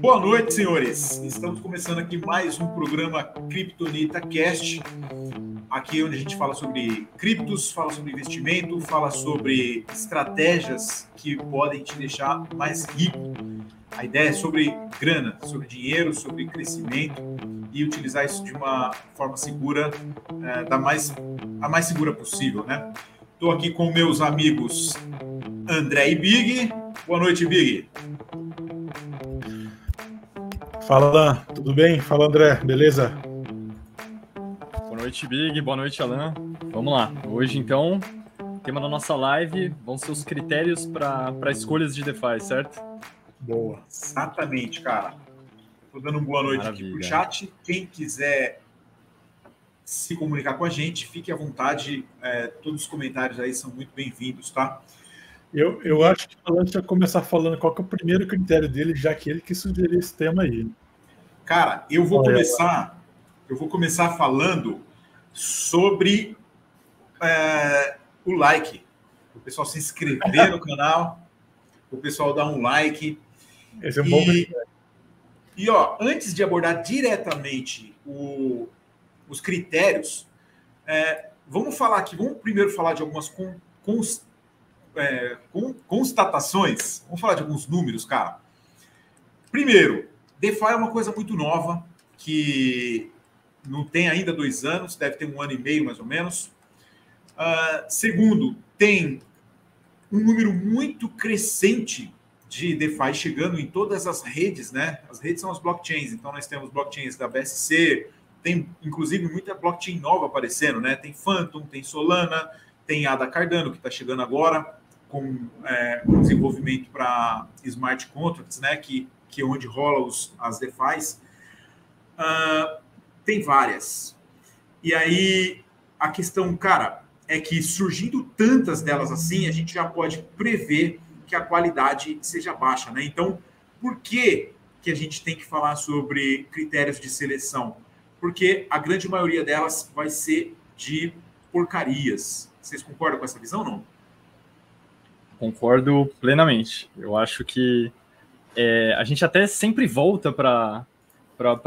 Boa noite, senhores. Estamos começando aqui mais um programa Kryptonita Cast. Aqui onde a gente fala sobre criptos, fala sobre investimento, fala sobre estratégias que podem te deixar mais rico. A ideia é sobre grana, sobre dinheiro, sobre crescimento e utilizar isso de uma forma segura, é, da mais a mais segura possível, né? Estou aqui com meus amigos André e Big. Boa noite, Big. Fala, Alan. Tudo bem? Fala, André. Beleza? Boa noite, Big. Boa noite, Alan. Vamos lá. Hoje, então, tema da nossa live vão ser os critérios para escolhas de DeFi, certo? Boa. Exatamente, cara. Estou dando uma boa noite Maravilha. aqui pro chat. Quem quiser se comunicar com a gente, fique à vontade. É, todos os comentários aí são muito bem-vindos, tá? Eu, eu acho que o Alan já começar falando qual é o primeiro critério dele, já que ele que sugeriu esse tema aí. Cara, eu vou Olha, começar, eu vou começar falando sobre é, o like. O pessoal se inscrever no canal, o pessoal dar um like. Esse é um e, bom critério. E ó, antes de abordar diretamente o, os critérios, é, vamos falar aqui, vamos primeiro falar de algumas con, cons, é, constatações. Vamos falar de alguns números, cara. Primeiro, DeFi é uma coisa muito nova, que não tem ainda dois anos, deve ter um ano e meio mais ou menos. Uh, segundo, tem um número muito crescente de DeFi chegando em todas as redes, né? As redes são as blockchains, então nós temos blockchains da BSC, tem inclusive muita blockchain nova aparecendo, né? Tem Phantom, tem Solana, tem a da Cardano que está chegando agora com é, desenvolvimento para smart contracts, né, que, que é onde rola os, as DeFi's, uh, tem várias. E aí a questão, cara, é que surgindo tantas delas assim, a gente já pode prever que a qualidade seja baixa, né? Então, por que, que a gente tem que falar sobre critérios de seleção? Porque a grande maioria delas vai ser de porcarias. Vocês concordam com essa visão, não? Concordo plenamente. Eu acho que é, a gente até sempre volta para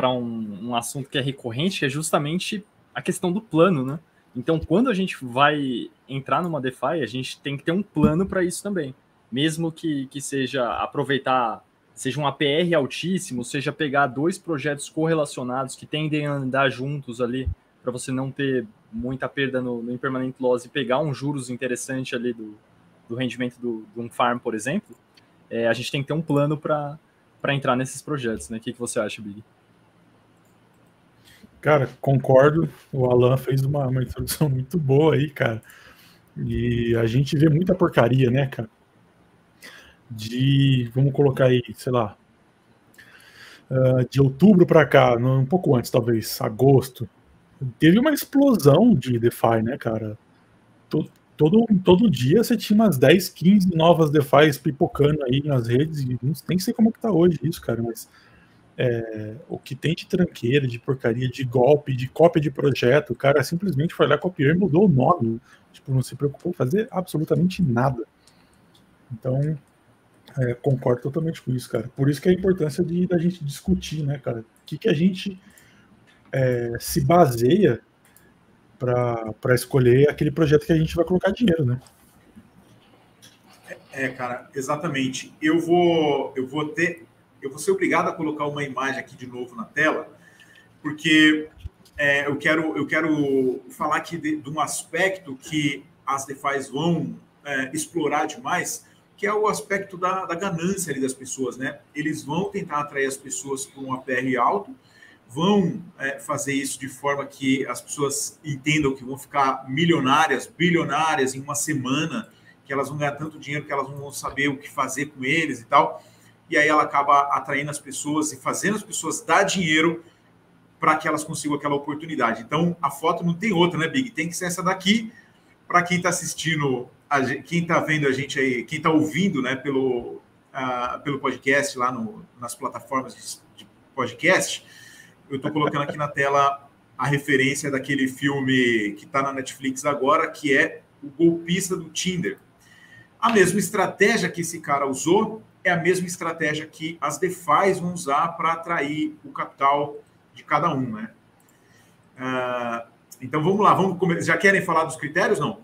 um, um assunto que é recorrente, que é justamente a questão do plano, né? Então, quando a gente vai entrar numa DeFi, a gente tem que ter um plano para isso também. Mesmo que, que seja aproveitar, seja um APR altíssimo, seja pegar dois projetos correlacionados que tendem a andar juntos ali, para você não ter muita perda no, no impermanent loss e pegar um juros interessante ali do, do rendimento do, de um farm, por exemplo, é, a gente tem que ter um plano para entrar nesses projetos, né? O que, que você acha, Big? Cara, concordo. O Alan fez uma, uma introdução muito boa aí, cara. E a gente vê muita porcaria, né, cara? De, vamos colocar aí, sei lá, uh, de outubro para cá, um pouco antes, talvez, agosto, teve uma explosão de DeFi, né, cara? Todo dia você tinha umas 10, 15 novas DeFi pipocando aí nas redes, e não, nem sei como é que tá hoje isso, cara, mas é, o que tem de tranqueira, de porcaria, de golpe, de cópia de projeto, o cara simplesmente foi lá, copiou e mudou o nome. Tipo, não se preocupou em fazer absolutamente nada. Então, é, concordo totalmente com isso, cara. Por isso que é a importância de da gente discutir, né, cara? O que, que a gente é, se baseia para escolher aquele projeto que a gente vai colocar dinheiro, né? É, cara, exatamente. Eu vou, eu vou ter, eu vou ser obrigado a colocar uma imagem aqui de novo na tela, porque é, eu quero, eu quero falar aqui de, de um aspecto que as DeFi's vão é, explorar demais, que é o aspecto da, da ganância das pessoas, né? Eles vão tentar atrair as pessoas com um APR alto, vão é, fazer isso de forma que as pessoas entendam que vão ficar milionárias, bilionárias em uma semana, que elas vão ganhar tanto dinheiro que elas não vão saber o que fazer com eles e tal. E aí ela acaba atraindo as pessoas e fazendo as pessoas dar dinheiro para que elas consigam aquela oportunidade. Então a foto não tem outra, né, Big? Tem que ser essa daqui. Para quem está assistindo, quem está vendo a gente aí, quem está ouvindo, né, pelo, uh, pelo podcast lá no, nas plataformas de, de podcast, eu estou colocando aqui na tela a referência daquele filme que está na Netflix agora, que é O Golpista do Tinder. A mesma estratégia que esse cara usou é a mesma estratégia que as DeFis vão usar para atrair o capital de cada um, né? Uh, então vamos lá, vamos começar. Já querem falar dos critérios, não?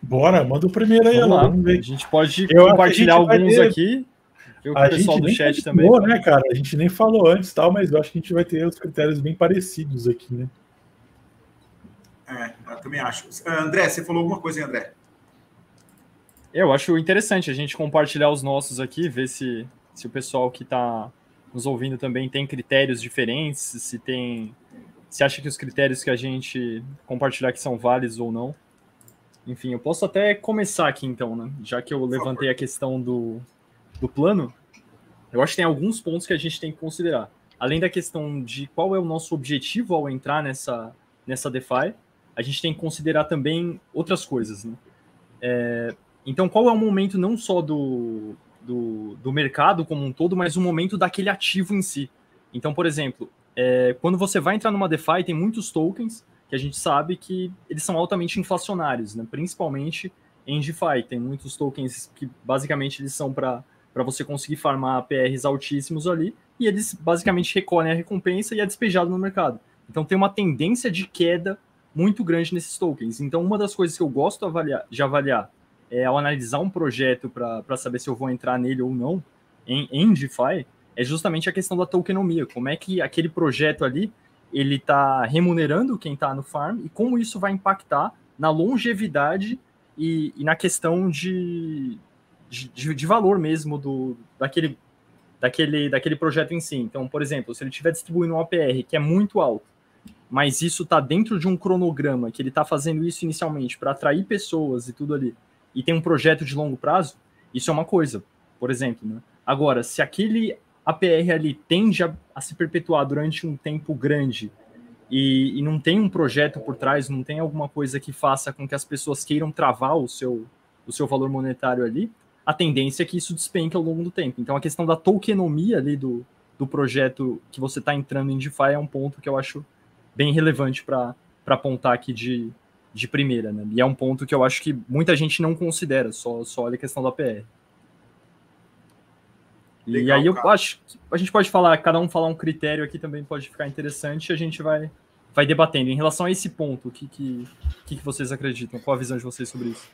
Bora, manda o primeiro aí, vamos lá. Vamos ver. A gente pode Eu compartilhar alguns aqui. O a pessoal do chat também. Falou, né, cara? A gente nem falou antes, tal, mas eu acho que a gente vai ter os critérios bem parecidos aqui, né? É, eu também acho. André, você falou alguma coisa, hein, André? Eu acho interessante a gente compartilhar os nossos aqui, ver se, se o pessoal que está nos ouvindo também tem critérios diferentes, se tem. Se acha que os critérios que a gente compartilhar aqui são válidos ou não. Enfim, eu posso até começar aqui então, né? Já que eu levantei a questão do, do plano, eu acho que tem alguns pontos que a gente tem que considerar. Além da questão de qual é o nosso objetivo ao entrar nessa, nessa DeFi, a gente tem que considerar também outras coisas, né? É, então, qual é o momento não só do, do, do, mercado como um todo, mas o momento daquele ativo em si? Então, por exemplo, é, quando você vai entrar numa DeFi, tem muitos tokens que a gente sabe que eles são altamente inflacionários, né? principalmente em DeFi. Tem muitos tokens que basicamente eles são para você conseguir farmar PRs altíssimos ali, e eles basicamente recolhem a recompensa e é despejado no mercado. Então tem uma tendência de queda muito grande nesses tokens. Então, uma das coisas que eu gosto avaliar, de avaliar é, ao analisar um projeto para saber se eu vou entrar nele ou não em, em DeFi, é justamente a questão da tokenomia. Como é que aquele projeto ali ele está remunerando quem está no farm e como isso vai impactar na longevidade e, e na questão de, de, de, valor mesmo do, daquele, daquele, daquele projeto em si. Então, por exemplo, se ele estiver distribuindo um APR que é muito alto, mas isso está dentro de um cronograma, que ele está fazendo isso inicialmente para atrair pessoas e tudo ali, e tem um projeto de longo prazo, isso é uma coisa, por exemplo. Né? Agora, se aquele APR ali tende a, a se perpetuar durante um tempo grande e, e, não tem um projeto por trás, não tem alguma coisa que faça com que as pessoas queiram travar o seu, o seu valor monetário ali, a tendência é que isso despenque ao longo do tempo. Então, a questão da tokenomia ali do, do projeto que você está entrando em DeFi é um ponto que eu acho bem relevante para apontar aqui de, de primeira, né? E é um ponto que eu acho que muita gente não considera, só, só olha a questão da PR. Legal, e aí eu cara. acho que a gente pode falar, cada um falar um critério aqui também pode ficar interessante e a gente vai, vai debatendo. Em relação a esse ponto, o que, que, que, que vocês acreditam? Qual a visão de vocês sobre isso?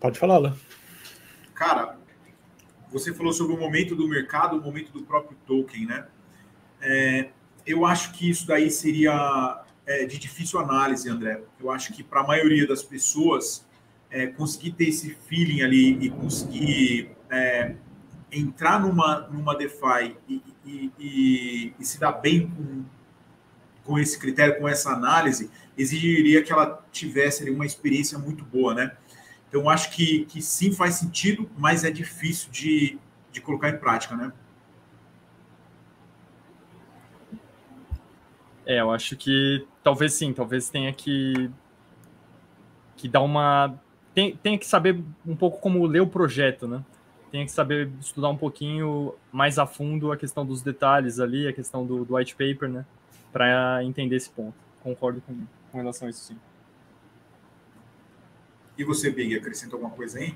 Pode falar, Lá. Cara, você falou sobre o momento do mercado, o momento do próprio token, né? É, eu acho que isso daí seria é, de difícil análise, André. Eu acho que para a maioria das pessoas é, conseguir ter esse feeling ali e conseguir é, entrar numa, numa DeFi e, e, e, e, se dar bem com, com esse critério, com essa análise, exigiria que ela tivesse ali, uma experiência muito boa, né? Então, acho que, que sim faz sentido, mas é difícil de, de colocar em prática, né? É, eu acho que talvez sim, talvez tenha que, que dar uma. Tem, tenha que saber um pouco como ler o projeto, né? Tenha que saber estudar um pouquinho mais a fundo a questão dos detalhes ali, a questão do, do white paper, né? Para entender esse ponto. Concordo com, com relação a isso sim. E você, Big, acrescenta alguma coisa aí?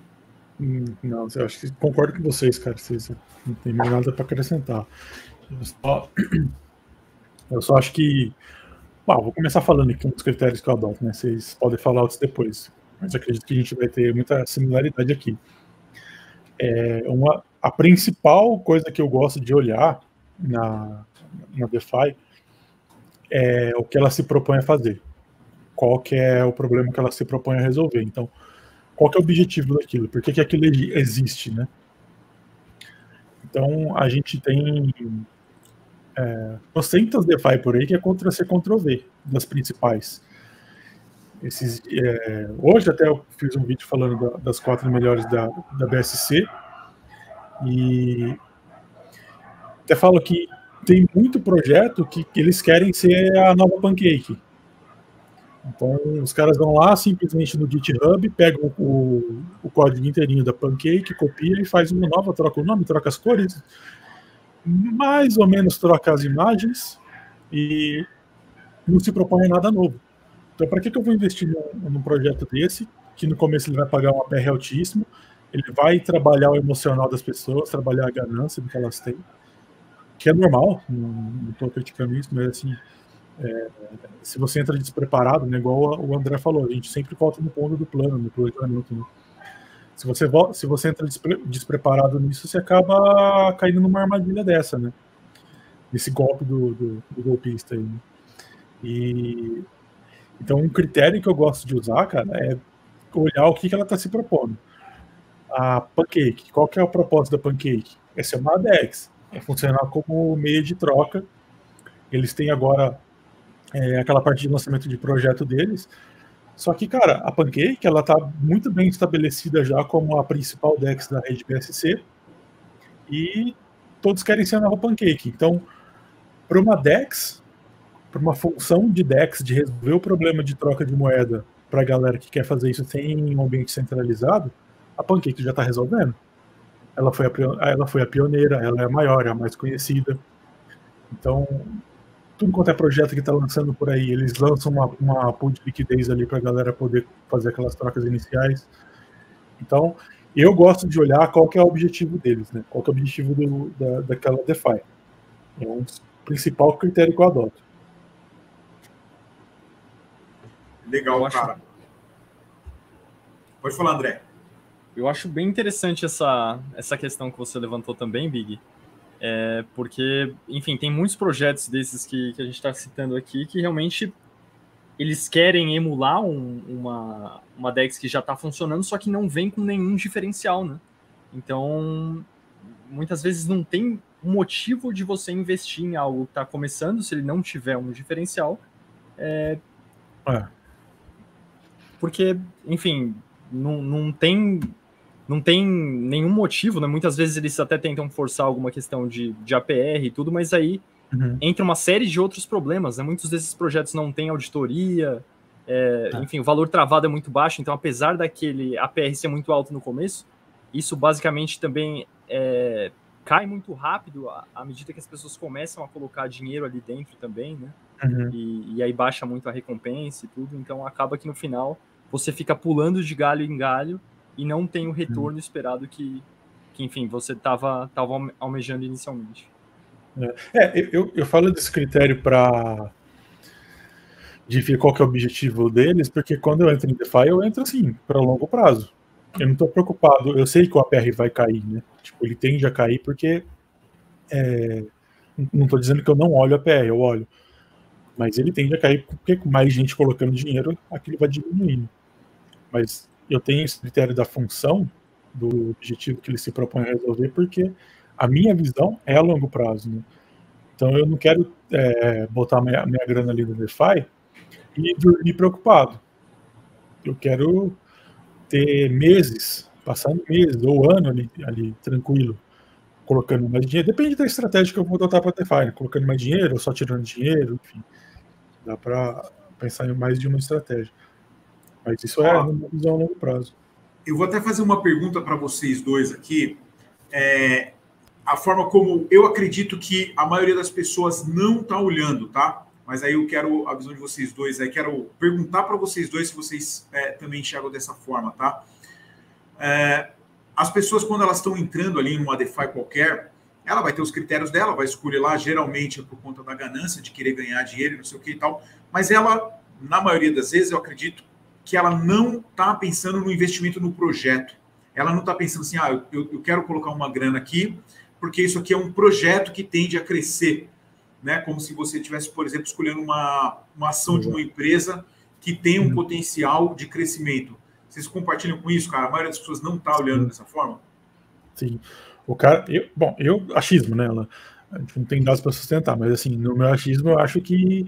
Hum, não, eu acho que concordo com vocês, cara. Vocês não tem mais nada para acrescentar. Eu só, eu só acho que. Bom, vou começar falando aqui dos critérios que eu adoto, né? Vocês podem falar outros depois. Mas acredito que a gente vai ter muita similaridade aqui. É uma, a principal coisa que eu gosto de olhar na, na DeFi é o que ela se propõe a fazer. Qual que é o problema que ela se propõe a resolver. Então, qual que é o objetivo daquilo? Por que, que aquilo existe, né? Então, a gente tem é, trocentas DeFi por aí que é contra C, Ctrl V, das principais. Esses, é, hoje até eu fiz um vídeo falando da, das quatro melhores da, da BSC e até falo que tem muito projeto que, que eles querem ser a nova Pancake. Então, os caras vão lá simplesmente no GitHub, pegam o, o código inteirinho da Pancake, copia e faz uma nova, troca o nome, troca as cores, mais ou menos troca as imagens e não se propõe nada novo. Então, para que, que eu vou investir num, num, projeto desse, que no começo ele vai pagar uma PR altíssimo, ele vai trabalhar o emocional das pessoas, trabalhar a ganância que elas têm, que é normal, não estou criticando isso, mas assim, é, se você entra despreparado, né, igual o André falou, a gente sempre volta no ponto do plano, no planejamento. Né? Se você, se você entra despre, despreparado nisso, você acaba caindo numa armadilha dessa, né? Nesse golpe do, do, do golpista aí. Né? E então um critério que eu gosto de usar, cara, é olhar o que, que ela está se propondo. A Pancake, qual que é o propósito da Pancake? É ser uma DEX, é funcionar como meio de troca. Eles têm agora é, aquela parte de lançamento de projeto deles. Só que, cara, a Pancake ela está muito bem estabelecida já como a principal DEX da rede PSC e todos querem ser a nova Pancake. Então, para uma DEX, para uma função de DEX de resolver o problema de troca de moeda para a galera que quer fazer isso sem um ambiente centralizado, a Pancake já está resolvendo. Ela foi, a, ela foi a pioneira, ela é a maior, é a mais conhecida. Então, tudo quanto é projeto que está lançando por aí, eles lançam uma, uma pool de liquidez ali para a galera poder fazer aquelas trocas iniciais. Então, eu gosto de olhar qual que é o objetivo deles, né? Qual que é o objetivo do, da, daquela DeFi. É um principal critério que eu adoto. Legal, eu cara. Acho... Pode falar, André. Eu acho bem interessante essa, essa questão que você levantou também, Big, é, porque, enfim, tem muitos projetos desses que, que a gente está citando aqui que realmente eles querem emular um, uma, uma DEX que já está funcionando, só que não vem com nenhum diferencial, né? Então, muitas vezes não tem motivo de você investir em algo que está começando se ele não tiver um diferencial. É... É. Porque, enfim, não, não tem não tem nenhum motivo, né? Muitas vezes eles até tentam forçar alguma questão de, de APR e tudo, mas aí uhum. entra uma série de outros problemas, né? Muitos desses projetos não têm auditoria, é, ah. enfim, o valor travado é muito baixo, então apesar daquele APR ser muito alto no começo, isso basicamente também é, cai muito rápido à, à, medida que as pessoas começam a colocar dinheiro ali dentro também, né? Uhum. E, e aí baixa muito a recompensa e tudo, então acaba que no final você fica pulando de galho em galho e não tem o retorno esperado que, que enfim, você estava tava almejando inicialmente. É, é, eu, eu falo desse critério para de ver qual que é o objetivo deles, porque quando eu entro em DeFi, eu entro assim, para longo prazo. Eu não estou preocupado, eu sei que o APR vai cair, né? Tipo, ele tende a cair porque é, não estou dizendo que eu não olho a APR, eu olho. Mas ele tende a cair porque com mais gente colocando dinheiro, aquilo vai diminuindo. Mas eu tenho esse critério da função, do objetivo que ele se propõe a resolver, porque a minha visão é a longo prazo. Né? Então eu não quero é, botar minha, minha grana ali no DeFi e dormir preocupado. Eu quero ter meses, passando meses ou ano ali, ali tranquilo, colocando mais dinheiro. Depende da estratégia que eu vou adotar para DeFi, né? colocando mais dinheiro ou só tirando dinheiro, enfim. Dá para pensar em mais de uma estratégia. Mas isso é uma visão a longo prazo. Eu vou até fazer uma pergunta para vocês dois aqui. É, a forma como eu acredito que a maioria das pessoas não está olhando, tá? Mas aí eu quero a visão de vocês dois, aí quero perguntar para vocês dois se vocês é, também enxergam dessa forma, tá? É, as pessoas, quando elas estão entrando ali em uma DeFi qualquer, ela vai ter os critérios dela, vai escolher lá, geralmente é por conta da ganância de querer ganhar dinheiro, não sei o que e tal, mas ela, na maioria das vezes, eu acredito que ela não está pensando no investimento no projeto. Ela não está pensando assim, ah, eu, eu quero colocar uma grana aqui, porque isso aqui é um projeto que tende a crescer. Né? Como se você estivesse, por exemplo, escolhendo uma, uma ação de uma empresa que tem um uhum. potencial de crescimento. Vocês compartilham com isso, cara? A maioria das pessoas não está olhando dessa forma? Sim. O cara, eu, bom, eu achismo, né? A gente não tem dados para sustentar, mas assim, no meu achismo, eu acho que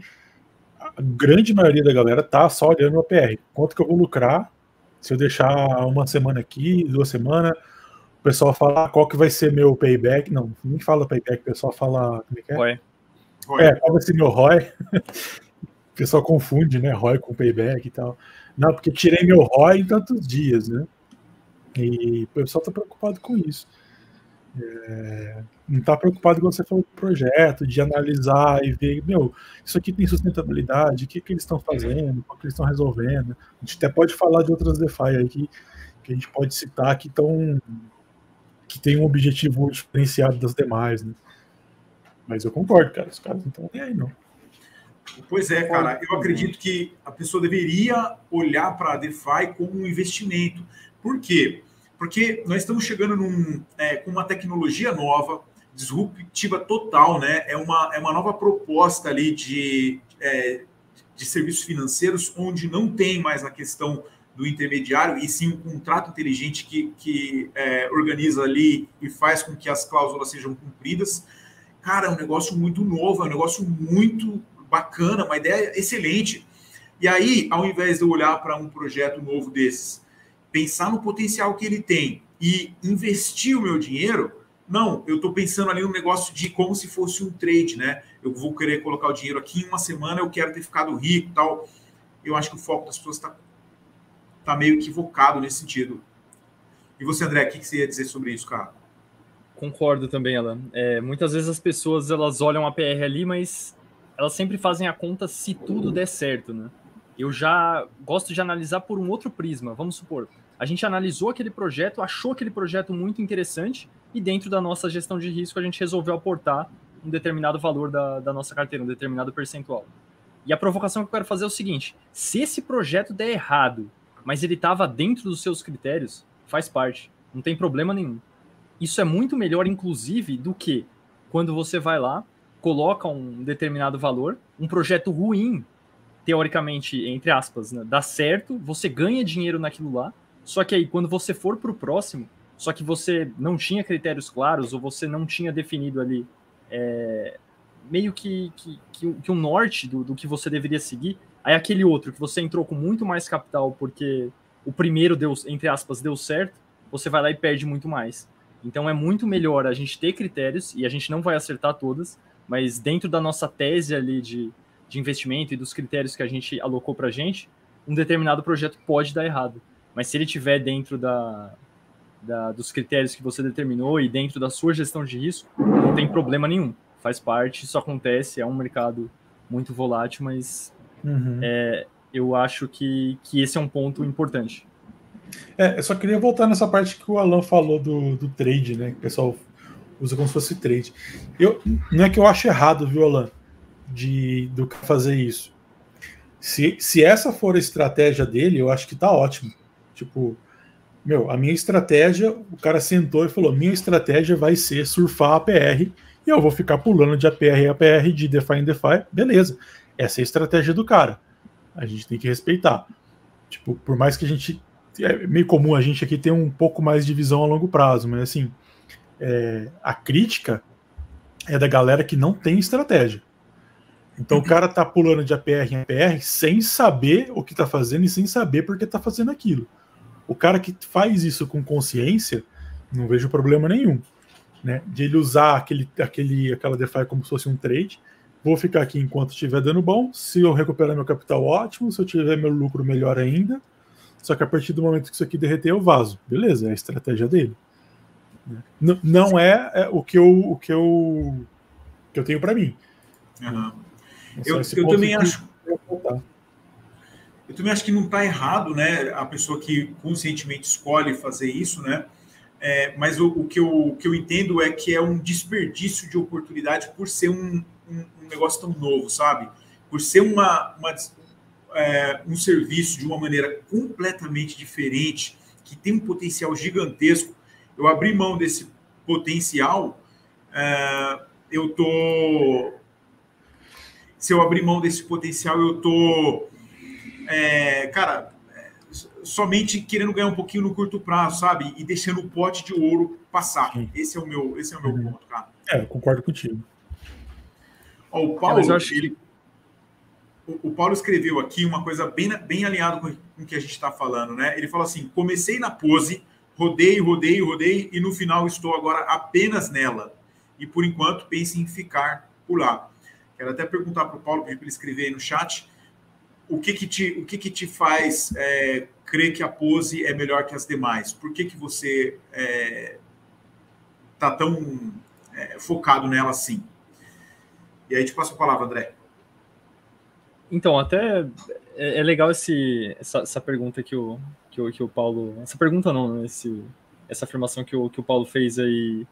a grande maioria da galera tá só olhando o APR. Quanto que eu vou lucrar se eu deixar uma semana aqui, duas semanas, o pessoal fala ah, qual que vai ser meu payback. Não, nem fala payback, o pessoal fala. Como é que é? ROI. É, qual vai ser meu ROI? o pessoal confunde, né? ROI com payback e tal. Não, porque tirei meu ROI em tantos dias, né? E o pessoal tá preocupado com isso. É, não está preocupado com você falou do projeto, de analisar e ver, meu, isso aqui tem sustentabilidade, o que, que eles estão fazendo, o que eles estão resolvendo. A gente até pode falar de outras DeFi aí que, que a gente pode citar que estão que tem um objetivo diferenciado das demais, né? Mas eu concordo, cara, os caras não estão nem aí, não. Pois é, cara, eu acredito que a pessoa deveria olhar para a DeFi como um investimento. Por quê? Porque nós estamos chegando num, é, com uma tecnologia nova, disruptiva total, né? É uma, é uma nova proposta ali de, é, de serviços financeiros, onde não tem mais a questão do intermediário, e sim um contrato inteligente que, que é, organiza ali e faz com que as cláusulas sejam cumpridas. Cara, é um negócio muito novo, é um negócio muito bacana, uma ideia excelente. E aí, ao invés de eu olhar para um projeto novo desses, pensar no potencial que ele tem e investir o meu dinheiro, não, eu estou pensando ali no negócio de como se fosse um trade, né? Eu vou querer colocar o dinheiro aqui em uma semana, eu quero ter ficado rico tal. Eu acho que o foco das pessoas está tá meio equivocado nesse sentido. E você, André, o que, que você ia dizer sobre isso, cara? Concordo também, Alan. É, muitas vezes as pessoas elas olham a PR ali, mas elas sempre fazem a conta se tudo der certo, né? Eu já gosto de analisar por um outro prisma. Vamos supor, a gente analisou aquele projeto, achou aquele projeto muito interessante e dentro da nossa gestão de risco a gente resolveu aportar um determinado valor da, da nossa carteira, um determinado percentual. E a provocação que eu quero fazer é o seguinte: se esse projeto der errado, mas ele estava dentro dos seus critérios, faz parte, não tem problema nenhum. Isso é muito melhor, inclusive, do que quando você vai lá, coloca um determinado valor, um projeto ruim, teoricamente, entre aspas, né, dá certo, você ganha dinheiro naquilo lá, só que aí quando você for para o próximo, só que você não tinha critérios claros ou você não tinha definido ali é, meio que, que, que, que um norte do, do que você deveria seguir, aí aquele outro que você entrou com muito mais capital porque o primeiro deu, entre aspas, deu certo, você vai lá e perde muito mais. Então é muito melhor a gente ter critérios, e a gente não vai acertar todas, mas dentro da nossa tese ali de, de investimento e dos critérios que a gente alocou para a gente, um determinado projeto pode dar errado. Mas se ele tiver dentro da, da, dos critérios que você determinou e dentro da sua gestão de risco, não tem problema nenhum. Faz parte, isso acontece, é um mercado muito volátil, mas uhum. é, eu acho que, que esse é um ponto importante. É, eu só queria voltar nessa parte que o Alan falou do, do trade, né? Que o pessoal usa como se fosse trade. Eu, não é que eu acho errado, viu, Alan, de, do que fazer isso. Se, se essa for a estratégia dele, eu acho que tá ótimo. Tipo, meu, a minha estratégia, o cara sentou e falou: minha estratégia vai ser surfar a PR e eu vou ficar pulando de APR em APR, de DeFi em DeFi. Beleza. Essa é a estratégia do cara. A gente tem que respeitar. Tipo, por mais que a gente. É meio comum a gente aqui ter um pouco mais de visão a longo prazo, mas assim, é, a crítica é da galera que não tem estratégia. Então o uhum. cara tá pulando de APR em APR sem saber o que tá fazendo e sem saber por que tá fazendo aquilo. O cara que faz isso com consciência, não vejo problema nenhum. Né? De ele usar aquele, aquele, aquela DeFi como se fosse um trade. Vou ficar aqui enquanto estiver dando bom. Se eu recuperar meu capital, ótimo. Se eu tiver meu lucro, melhor ainda. Só que a partir do momento que isso aqui derreter, eu vazo. Beleza, é a estratégia dele. Não, não é, é, o que eu o que eu que eu tenho para mim. Uhum. Eu, eu também acho. Eu também acho que não está errado, né? A pessoa que conscientemente escolhe fazer isso, né? É, mas o, o, que eu, o que eu entendo é que é um desperdício de oportunidade por ser um, um, um negócio tão novo, sabe? Por ser uma, uma é, um serviço de uma maneira completamente diferente, que tem um potencial gigantesco eu abri mão desse potencial, é, eu tô. Se eu abrir mão desse potencial, eu tô, é, cara, somente querendo ganhar um pouquinho no curto prazo, sabe? E deixando o pote de ouro passar. Sim. Esse é o meu, esse é o meu uhum. ponto, cara. É, eu concordo contigo. Ó, o Paulo, é, acho... ele, o, o, Paulo escreveu aqui uma coisa bem, bem alinhada com, com o que a gente está falando, né? Ele falou assim: comecei na pose rodei, rodei, rodei e no final estou agora apenas nela. E por enquanto pense em ficar por lá. Quero até perguntar para o Paulo, para ele escrever aí no chat, o que que te, o que que te faz é, crer que a pose é melhor que as demais? Por que que você está é, tá tão é, focado nela assim? E aí te passo a palavra, André. Então, até é, é legal esse, essa, essa, pergunta que o, que, o, que o Paulo. Essa pergunta não, né? Esse, essa afirmação que o, que o Paulo fez aí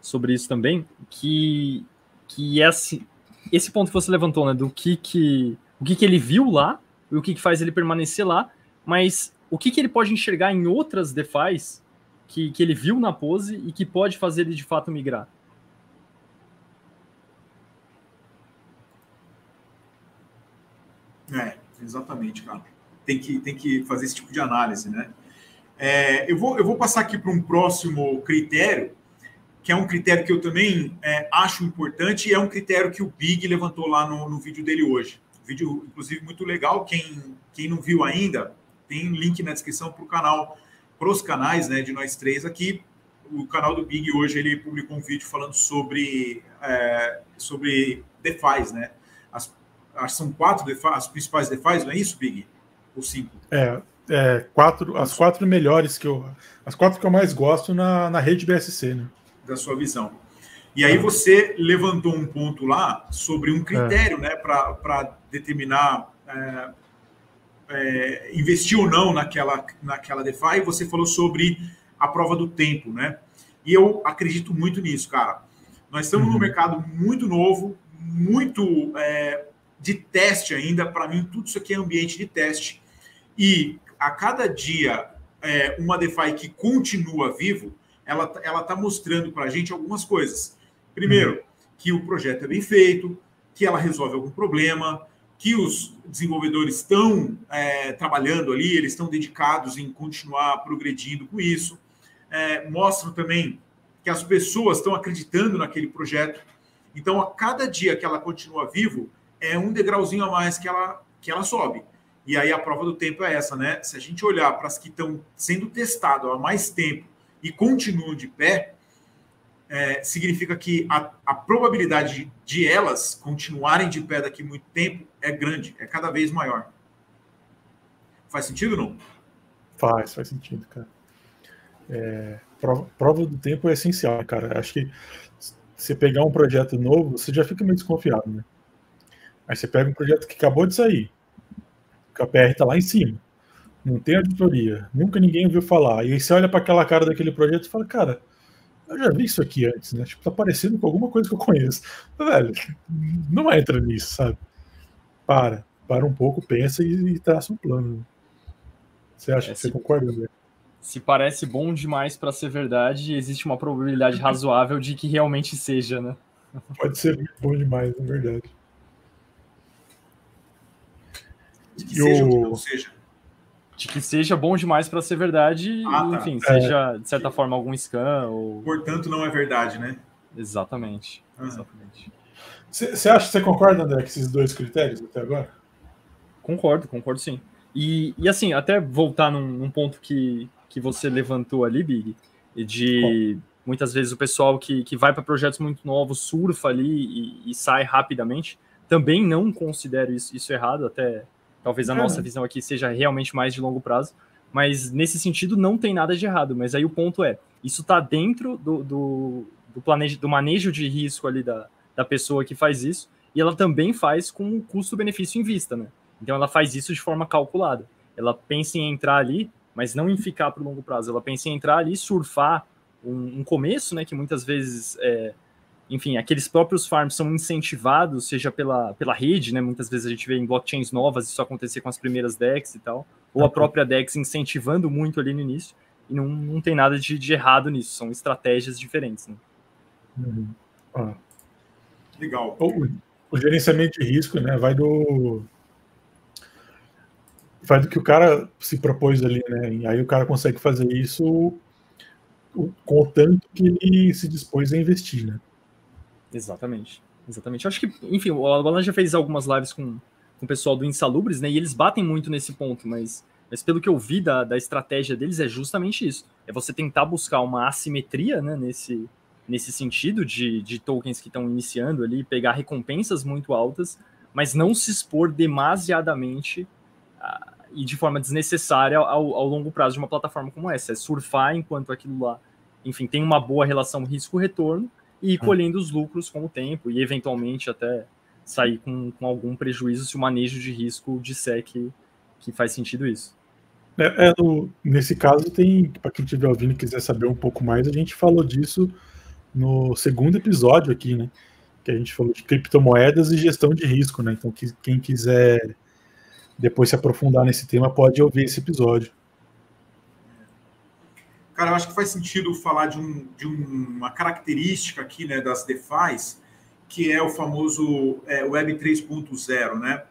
sobre isso também, que, que esse, esse ponto que você levantou, né? Do que, que, o que, que ele viu lá, e o que, que faz ele permanecer lá, mas o que, que ele pode enxergar em outras DeFis que, que ele viu na pose e que pode fazer ele de fato migrar? É, exatamente, cara. Tem que, tem que fazer esse tipo de análise, né? É, eu, vou, eu vou passar aqui para um próximo critério, que é um critério que eu também é, acho importante e é um critério que o Big levantou lá no, no vídeo dele hoje. Vídeo, inclusive, muito legal. Quem, quem não viu ainda, tem link na descrição para o canal, para os canais né, de nós três aqui. O canal do Big hoje ele publicou um vídeo falando sobre, é, sobre DeFi, né? As, são quatro DeFi, as principais DeFi, não é isso, Big? Ou cinco? É, é, quatro, as quatro melhores que eu. As quatro que eu mais gosto na, na rede BSC, né? Da sua visão. E aí você levantou um ponto lá sobre um critério, é. né, para determinar é, é, investir ou não naquela, naquela DeFi. Você falou sobre a prova do tempo, né? E eu acredito muito nisso, cara. Nós estamos uhum. num mercado muito novo, muito é, de teste ainda. Para mim, tudo isso aqui é ambiente de teste. E a cada dia, é, uma DeFi que continua vivo, ela está mostrando para a gente algumas coisas. Primeiro, que o projeto é bem feito, que ela resolve algum problema, que os desenvolvedores estão é, trabalhando ali, eles estão dedicados em continuar progredindo com isso. É, mostram também que as pessoas estão acreditando naquele projeto. Então, a cada dia que ela continua vivo, é um degrauzinho a mais que ela, que ela sobe. E aí a prova do tempo é essa, né? Se a gente olhar para as que estão sendo testadas há mais tempo e continuam de pé, é, significa que a, a probabilidade de, de, elas continuarem de pé daqui muito tempo é grande, é cada vez maior. Faz sentido não? Faz, faz sentido, cara. É, prova, prova, do tempo é essencial, cara. Acho que você pegar um projeto novo, você já fica meio desconfiado, né? Aí você pega um projeto que acabou de sair, o PR está lá em cima, não tem auditoria, nunca ninguém ouviu falar. E aí você olha para aquela cara daquele projeto e fala, cara, eu já vi isso aqui antes, né? Tipo, tá parecendo com alguma coisa que eu conheço. Velho, não entra nisso, sabe? Para, para um pouco, pensa e, e traça um plano. Você acha é, que você concorda, André? Se parece bom demais para ser verdade, existe uma probabilidade razoável de que realmente seja, né? Pode ser bom demais, é verdade. De que seja o... não seja. De que seja bom demais para ser verdade, ah, tá. enfim, seja de certa forma algum scam. Ou... Portanto, não é verdade, né? Exatamente. Exatamente. Você acha, você concorda, André, com esses dois critérios até agora? Concordo, concordo sim. E, e assim, até voltar num, num ponto que, que você levantou ali, Big, de Bom. muitas vezes o pessoal que, que vai para projetos muito novos surfa ali e, e, sai rapidamente. Também não considero isso, isso errado, até Talvez a é. nossa visão aqui seja realmente mais de longo prazo, mas nesse sentido não tem nada de errado. Mas aí o ponto é, isso está dentro do, do, do, planejo, do manejo de risco ali da, da pessoa que faz isso, e ela também faz com custo-benefício em vista, né? Então ela faz isso de forma calculada. Ela pensa em entrar ali, mas não em ficar para o longo prazo. Ela pensa em entrar ali, surfar um, um começo, né? Que muitas vezes é, enfim, aqueles próprios farms são incentivados, seja pela, pela rede, né? Muitas vezes a gente vê em blockchains novas isso acontecer com as primeiras DEX e tal, ou a própria DEX incentivando muito ali no início, e não, não tem nada de, de errado nisso, são estratégias diferentes. Né? Uhum. Ah. Legal. O, o, gerenciamento de risco, né? Vai do. Vai do que o cara se propôs ali, né? E aí o cara consegue fazer isso com o tanto que ele se dispôs a investir, né? Exatamente. Exatamente. Eu acho que, enfim, o Alan já fez algumas lives com, com o pessoal do Insalubres, né? E eles batem muito nesse ponto, mas, mas pelo que eu vi da, da estratégia deles, é justamente isso. É você tentar buscar uma assimetria, né, nesse, nesse sentido de, de tokens que estão iniciando ali, pegar recompensas muito altas, mas não se expor demasiadamente uh, e de forma desnecessária ao, ao longo prazo de uma plataforma como essa. É surfar enquanto aquilo lá, enfim, tem uma boa relação risco-retorno, e ir hum. colhendo os lucros com o tempo e eventualmente até sair com, com algum prejuízo se o manejo de risco disser que, que faz sentido isso. É, é no, nesse caso, tem, para quem estiver ouvindo e quiser saber um pouco mais, a gente falou disso no segundo episódio aqui, né? Que a gente falou de criptomoedas e gestão de risco, né? Então, que, quem quiser depois se aprofundar nesse tema pode ouvir esse episódio. Cara, eu acho que faz sentido falar de, um, de uma característica aqui né, das DeFi's, que é o famoso é, Web 3.0, né?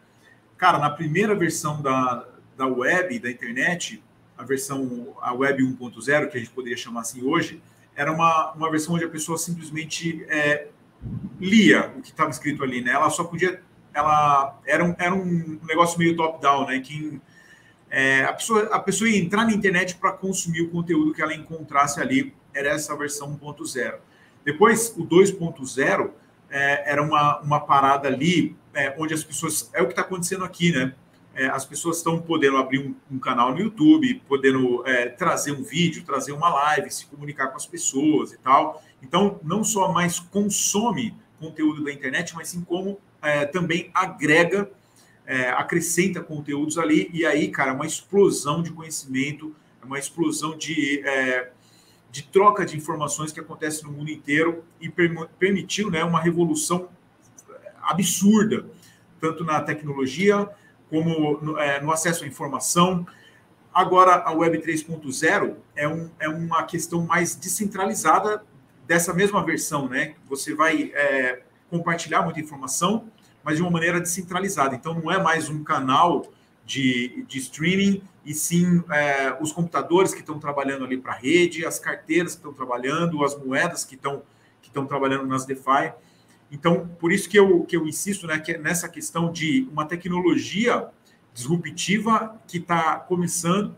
Cara, na primeira versão da, da web, da internet, a versão, a Web 1.0, que a gente poderia chamar assim hoje, era uma, uma versão onde a pessoa simplesmente é, lia o que estava escrito ali, né? Ela só podia, ela era um, era um negócio meio top-down, né? Quem é, a, pessoa, a pessoa ia entrar na internet para consumir o conteúdo que ela encontrasse ali, era essa versão 1.0. Depois, o 2.0 é, era uma, uma parada ali, é, onde as pessoas. É o que está acontecendo aqui, né? É, as pessoas estão podendo abrir um, um, canal no YouTube, podendo é, trazer um vídeo, trazer uma live, se comunicar com as pessoas e tal. Então, não só mais consome conteúdo da internet, mas sim como é, também agrega é, acrescenta conteúdos ali, e aí, cara, é uma explosão de conhecimento, é uma explosão de, é, de troca de informações que acontece no mundo inteiro e permitiu né, uma revolução absurda, tanto na tecnologia como no, é, no acesso à informação. Agora, a Web 3.0 é, um, é uma questão mais descentralizada dessa mesma versão, né? Você vai é, compartilhar muita informação, mas de uma maneira descentralizada. Então, não é mais um canal de, de streaming, e sim é, os computadores que estão trabalhando ali para a rede, as carteiras que estão trabalhando, as moedas que estão que estão trabalhando nas DeFi. Então, por isso que eu, que eu insisto né, que é nessa questão de uma tecnologia disruptiva que está começando,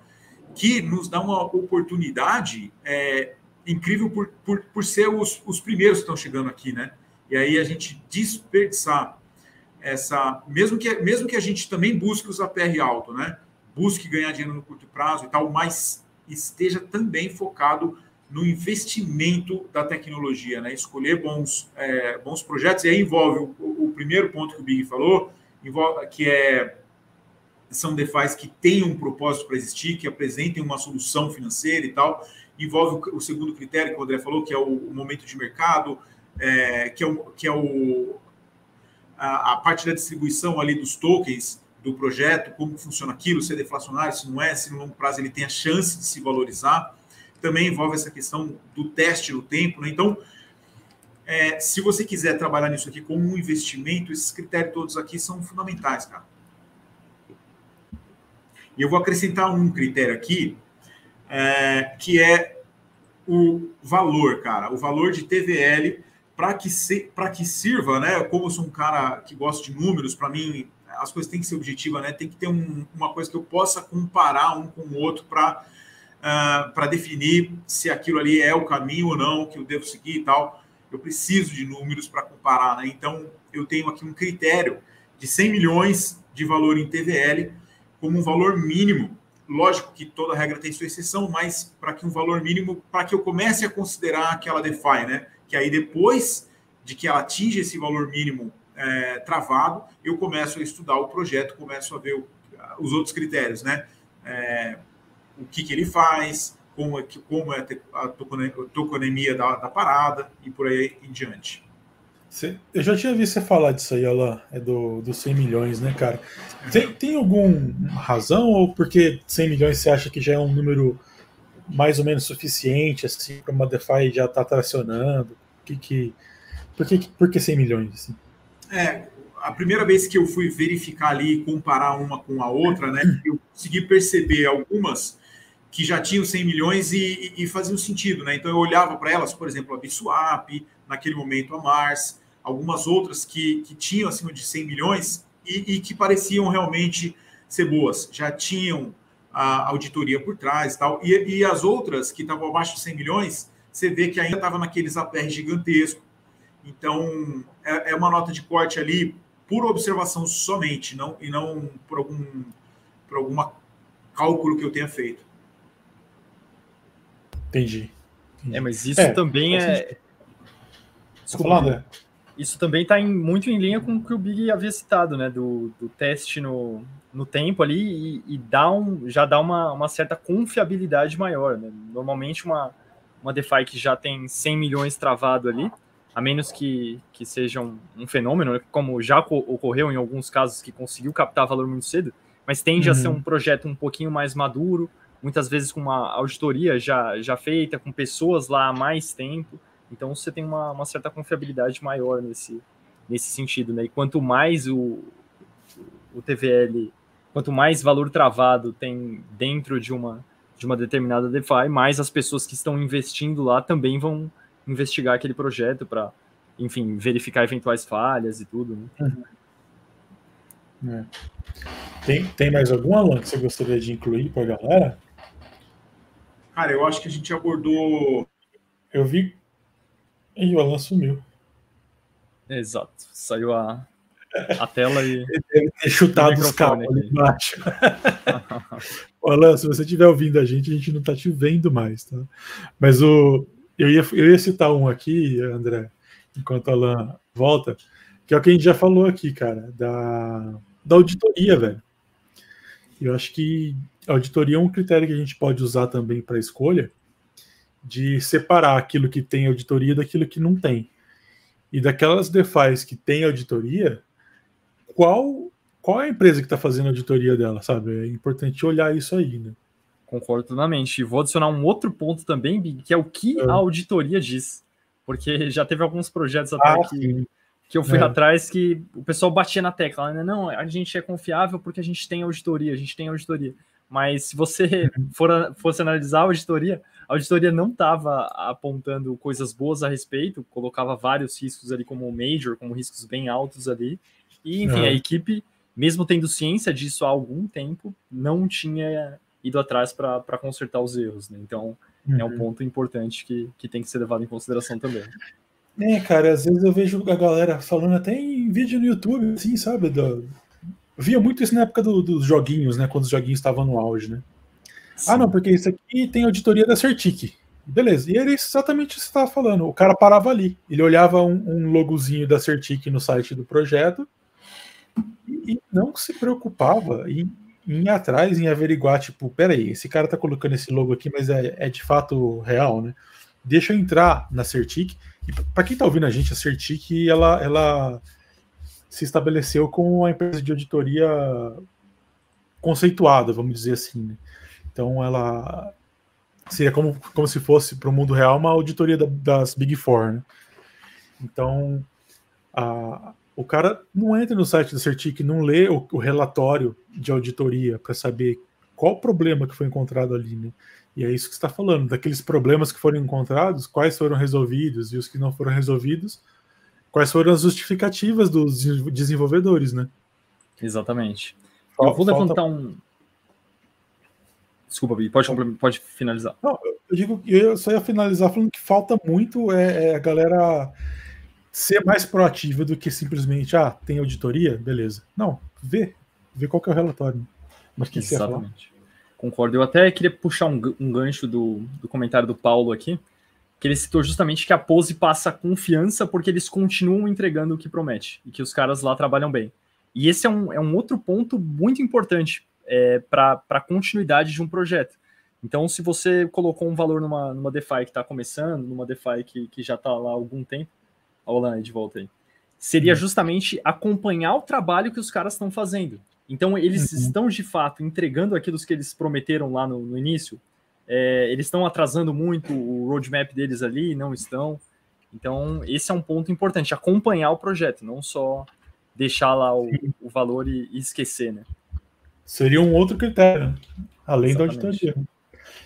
que nos dá uma oportunidade é, incrível por, por, por ser os, os primeiros que estão chegando aqui, né? E aí a gente desperdiçar essa, mesmo que, mesmo que a gente também busque usar PR alto, né? Busque ganhar dinheiro no curto prazo e tal, mas esteja também focado no investimento da tecnologia, né? Escolher bons, é, bons projetos, e aí envolve o, o, primeiro ponto que o Big falou, envolve, que é são DeFi's que têm um propósito para existir, que apresentem uma solução financeira e tal. Envolve o, o segundo critério que o André falou, que é o, o momento de mercado, é, que é, o, que é o, a, parte da distribuição ali dos tokens do projeto, como funciona aquilo, se é deflacionário, se não é, se no longo prazo ele tem a chance de se valorizar. Também envolve essa questão do teste no tempo. Né? Então, é, se você quiser trabalhar nisso aqui como um investimento, esses critérios todos aqui são fundamentais, cara. E eu vou acrescentar um critério aqui, é, que é o valor, cara. O valor de TVL para que, que sirva, né? Como eu sou um cara que gosta de números, para mim as coisas têm que ser objetivas, né? Tem que ter um, uma coisa que eu possa comparar um com o outro para uh, ah, para definir se aquilo ali é o caminho ou não que eu devo seguir e tal. Eu preciso de números para comparar, né? Então eu tenho aqui um critério de 100 milhões de valor em TVL como um valor mínimo. Lógico que toda regra tem sua exceção, mas para que um valor mínimo, para que eu comece a considerar aquela DeFi, né? Que aí depois de que ela atinge esse valor mínimo é, travado, eu começo a estudar o projeto, começo a ver o, os outros critérios, né? É, o que, que ele faz, como é, como é a toconomia da, da parada e por aí em diante. eu já tinha visto você falar disso aí, Alain, é do, dos 100 milhões, né, cara? Tem, tem alguma razão ou porque 100 milhões você acha que já é um número mais ou menos suficiente assim para uma DeFi já estar tá tracionando? Que, que, por, que, por que 100 milhões? Assim? É, a primeira vez que eu fui verificar ali e comparar uma com a outra, né, eu consegui perceber algumas que já tinham 100 milhões e, e, e faziam sentido, né? Então eu olhava para elas, por exemplo, a Biswap, naquele momento a Mars, algumas outras que, que tinham acima de 100 milhões e, e que pareciam realmente ser boas, já tinham a auditoria por trás e tal. E, e as outras que estavam abaixo de 100 milhões, você vê que ainda estava naqueles APR gigantescos. Então, é, é, uma nota de corte ali por observação somente, não e não por algum por alguma cálculo que eu tenha feito. Entendi. É, mas isso é, também é. Desculpa, André. isso também está muito em linha com o que o Big havia citado, né? Do, do teste no, no tempo ali e, e dá um, já dá uma, uma certa confiabilidade maior. Né? Normalmente, uma, uma DeFi que já tem 100 milhões travado ali, a menos que, que seja um, um fenômeno, né? como já ocorreu em alguns casos que conseguiu captar valor muito cedo, mas tende uhum. a ser uhum. um projeto um pouquinho mais maduro, muitas vezes com uma auditoria já, já feita, com pessoas lá há mais tempo. Então você tem uma, uma certa confiabilidade maior nesse, nesse sentido, né? E quanto mais o, o TVL, quanto mais valor travado tem dentro de uma, de uma determinada DeFi, mais as pessoas que estão investindo lá também vão investigar aquele projeto para, enfim, verificar eventuais falhas e tudo. Né? Uhum. É. Tem, tem mais algum, Alan, que você gostaria de incluir para a galera? Cara, eu acho que a gente abordou. Eu vi e o Alan sumiu. Exato. Saiu a, a tela e. Deve ter chutado os cabos ali embaixo. Alan, se você estiver ouvindo a gente, a gente não está te vendo mais, tá? Mas o, eu, ia, eu ia citar um aqui, André, enquanto o Alan volta, que é o que a gente já falou aqui, cara, da, da auditoria, velho. Eu acho que a auditoria é um critério que a gente pode usar também para escolha de separar aquilo que tem auditoria daquilo que não tem. E daquelas DeFi's que tem auditoria, qual qual é a empresa que está fazendo a auditoria dela, sabe? É importante olhar isso aí, né? Concordo plenamente. E vou adicionar um outro ponto também, Big, que é o que é. a auditoria diz. Porque já teve alguns projetos até ah, que, que eu fui é. atrás que o pessoal batia na tecla, né? Não, a gente é confiável porque a gente tem auditoria, a gente tem auditoria. Mas se você for, fosse analisar a auditoria, a auditoria não estava apontando coisas boas a respeito, colocava vários riscos ali como major, como riscos bem altos ali. E, enfim, uhum. a equipe, mesmo tendo ciência disso há algum tempo, não tinha ido atrás para consertar os erros. Né? Então, uhum. é um uhum. ponto importante que, que tem que ser levado em consideração também. É, cara, às vezes eu vejo a galera falando até em vídeo no YouTube, assim, sabe? Do... Via muito isso na época do, dos joguinhos, né? Quando os joguinhos estavam no auge, né? Sim. Ah, não, porque isso aqui tem auditoria da Certic. Beleza, e era exatamente o que você estava falando. O cara parava ali, ele olhava um, um logozinho da Certic no site do projeto e, não se preocupava em, em ir atrás, em averiguar, tipo, peraí, esse cara tá colocando esse logo aqui, mas é, é de fato real, né? Deixa eu entrar na Certic. E para quem tá ouvindo a gente, a Certic, ela, ela se estabeleceu com uma empresa de auditoria conceituada, vamos dizer assim, né? Então ela seria como, como se fosse para o mundo real uma auditoria da, das Big Four. Né? Então a, o cara não entra no site do Certic, não lê o, o relatório de auditoria para saber qual o problema que foi encontrado ali. Né? E é isso que está falando, daqueles problemas que foram encontrados, quais foram resolvidos e os que não foram resolvidos, quais foram as justificativas dos desenvolvedores, né? Exatamente. Eu vou levantar um, Desculpa, pode, pode finalizar. Não, eu digo eu só ia finalizar falando que falta muito é, é, a galera ser mais proativa do que simplesmente, ah, tem auditoria, beleza. Não, vê, vê qual que é o relatório. Mas que Exatamente. Concordo. Eu até queria puxar um, um gancho do, do comentário do Paulo aqui, que ele citou justamente que a Pose passa confiança porque eles continuam entregando o que promete e que os caras lá trabalham bem. E esse é um, é um outro ponto muito importante, é, para a continuidade de um projeto. Então, se você colocou um valor numa, numa DeFi que está começando, numa DeFi que, que já está lá há algum tempo, olha lá de volta aí, seria uhum. justamente acompanhar o trabalho que os caras estão fazendo. Então, eles uhum. estão de fato entregando aquilo que eles prometeram lá no, no início. É, eles estão atrasando muito o roadmap deles ali, não estão. Então, esse é um ponto importante, acompanhar o projeto, não só deixar lá o, o valor e, e esquecer, né? Seria um outro critério, além Exatamente. da auditoria.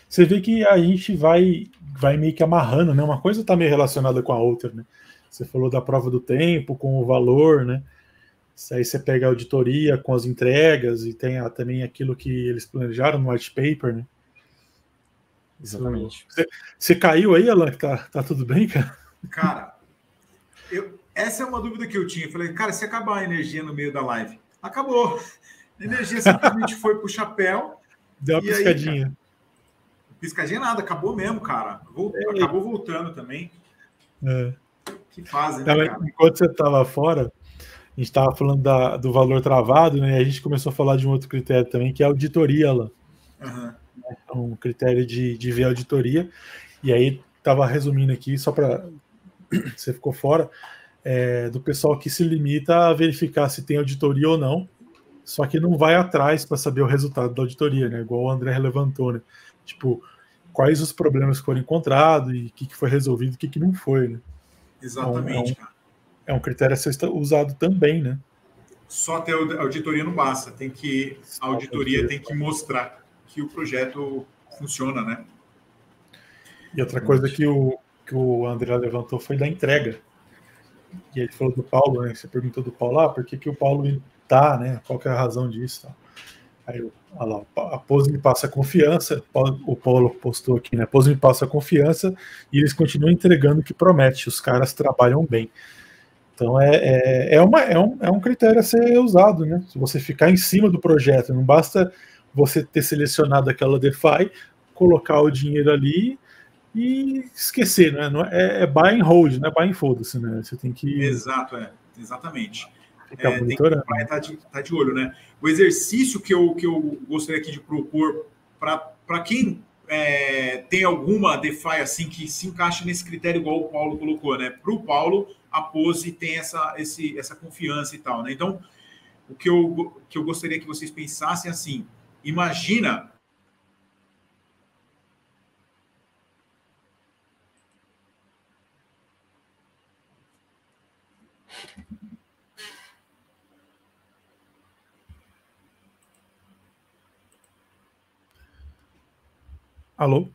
Você vê que a gente vai, vai meio que amarrando, né? Uma coisa está meio relacionada com a outra, né? Você falou da prova do tempo, com o valor, né? Aí você pega a auditoria com as entregas e tem a, também aquilo que eles planejaram no white paper, né? Exatamente. Você, você caiu aí, Alan? Tá, tá tudo bem, cara? Cara, eu, essa é uma dúvida que eu tinha. Eu falei, cara, se acabar a energia no meio da live, acabou. A energia simplesmente foi pro chapéu. Deu uma piscadinha. Aí, piscadinha nada, acabou mesmo, cara. Voltou, acabou voltando também. É. Que fazem, né, Enquanto você estava fora, a gente estava falando da, do valor travado, né? E a gente começou a falar de um outro critério também, que é a auditoria lá. Uhum. Um critério de, de ver auditoria. E aí estava resumindo aqui, só para você ficou fora, é, do pessoal que se limita a verificar se tem auditoria ou não, só que não vai atrás para saber o resultado da auditoria, né? Igual o André levantou, né? Tipo, quais os problemas que foram encontrados e o que, que foi resolvido e o que, que não foi, né? Exatamente, é um, é um critério a ser usado também, né? Só ter auditoria não basta, tem que a auditoria tem que mostrar que o projeto funciona, né? E outra coisa que o, que o André levantou foi da entrega. E ele falou do Paulo, né? Você perguntou do Paulo, ah, por que, que o Paulo tá, né? Qual que é a razão disso? Tá? Aí, olha lá, a Pose me passa confiança, o Paulo postou aqui, né? A Pose me passa confiança e eles continuam entregando o que promete, os caras trabalham bem. Então é, é, é, uma, é, um, é um critério a ser usado, né? Se você ficar em cima do projeto, não basta você ter selecionado aquela DeFi, colocar o dinheiro ali e esquecer, né? É, é buy and hold, não é buy and foda-se, né? Você tem que. Exato, é, exatamente. É, tem que tá de, tá de olho, né? O exercício que eu, que eu gostaria aqui de propor para quem é, tem alguma DeFi assim que se encaixa nesse critério igual o Paulo colocou, né? Para o Paulo, a pose tem essa, esse, essa confiança e tal, né? Então, o que eu, que eu gostaria que vocês pensassem assim, imagina Alô?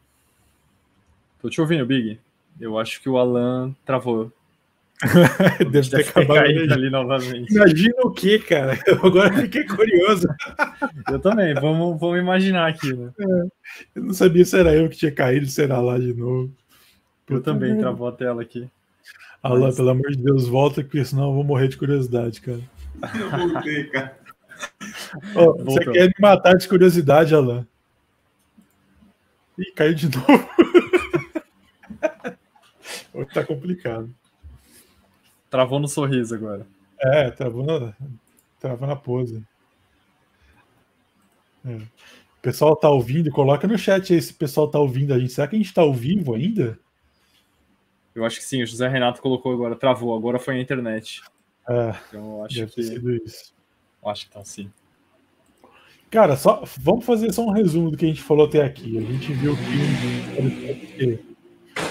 Tô te ouvindo, Big. Eu acho que o Alan travou. Deve ter acabado caído ali novamente. Imagina o que, cara? Eu agora fiquei curioso. eu também, vamos, vamos imaginar aqui, né? É, eu não sabia se era eu que tinha caído, se era lá de novo. Eu, eu também, também travou a tela aqui. Alan, Mas... pelo amor de Deus, volta, porque senão eu vou morrer de curiosidade, cara. Eu voltei, cara. Oh, você quer me matar de curiosidade, Alan? Ih, caiu de novo. Hoje tá complicado. Travou no sorriso agora. É, travou na, travou na pose. É. O pessoal tá ouvindo, coloca no chat aí se o pessoal tá ouvindo a gente. Será que a gente tá ao vivo ainda? Eu acho que sim, o José Renato colocou agora, travou, agora foi a internet. É, então eu acho que. Isso. Eu acho que tá sim. Cara, só vamos fazer só um resumo do que a gente falou até aqui. A gente viu que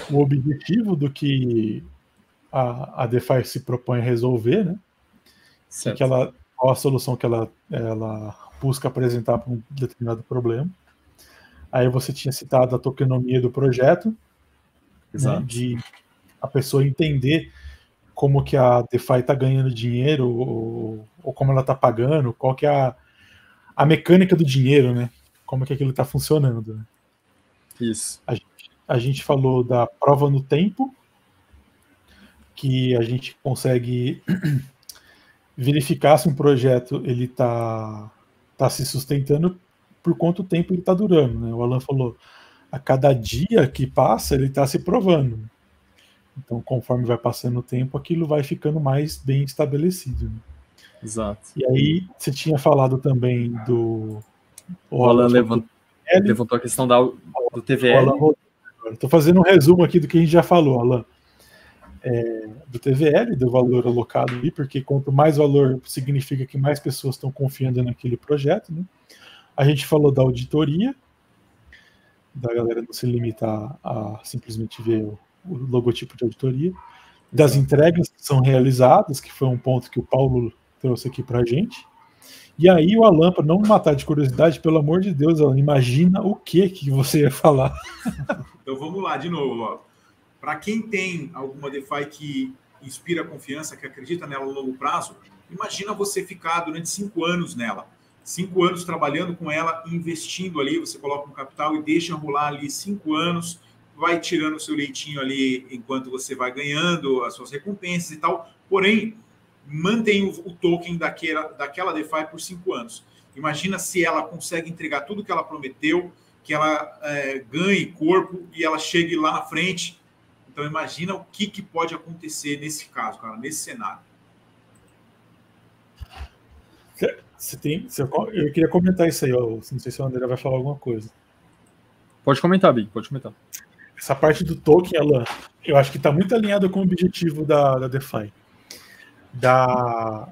o objetivo do que a, a DeFi se propõe a resolver, né? Certo. Que ela, qual a solução que ela, ela busca apresentar para um determinado problema. Aí você tinha citado a tokenomia do projeto, né, de a pessoa entender como que a DeFi está ganhando dinheiro ou, ou como ela está pagando, qual que é a, a mecânica do dinheiro, né? Como é que aquilo está funcionando. Né? Isso. A gente, a gente falou da prova no tempo, que a gente consegue verificar se um projeto ele está tá se sustentando por quanto tempo ele está durando. Né? O Alan falou, a cada dia que passa ele está se provando. Então, conforme vai passando o tempo, aquilo vai ficando mais bem estabelecido. Né? Exato. E aí você tinha falado também do. O Alan levantou, levantou a questão da, do TVL. Estou fazendo um resumo aqui do que a gente já falou, Alan. É, do TVL, do valor alocado ali, porque quanto mais valor significa que mais pessoas estão confiando naquele projeto. Né? A gente falou da auditoria, da galera não se limitar a, simplesmente ver o, o logotipo de auditoria, das entregas que são realizadas, que foi um ponto que o Paulo trouxe aqui para gente. E aí o Alan, para não matar de curiosidade, pelo amor de Deus, Alan, imagina o que que você ia falar. Então vamos lá, de novo. Para quem tem alguma DeFi que inspira confiança, que acredita nela a longo prazo, imagina você ficar durante cinco anos nela. Cinco anos trabalhando com ela, investindo ali, você coloca um capital e deixa rolar ali cinco anos, vai tirando o seu leitinho ali enquanto você vai ganhando as suas recompensas e tal. Porém, mantém o, o token daquela, daquela DeFi por cinco anos. Imagina se ela consegue entregar tudo que ela prometeu, que ela é, ganhe corpo e ela chegue lá na frente, Então imagina o que, que pode acontecer nesse caso, cara, nesse cenário. Você tem, você, eu queria comentar isso aí, ó. não sei se o André vai falar alguma coisa. Pode comentar, Big, pode comentar. Essa parte do token, ela, eu acho que está muito alinhada com o objetivo da, da DeFi. Da,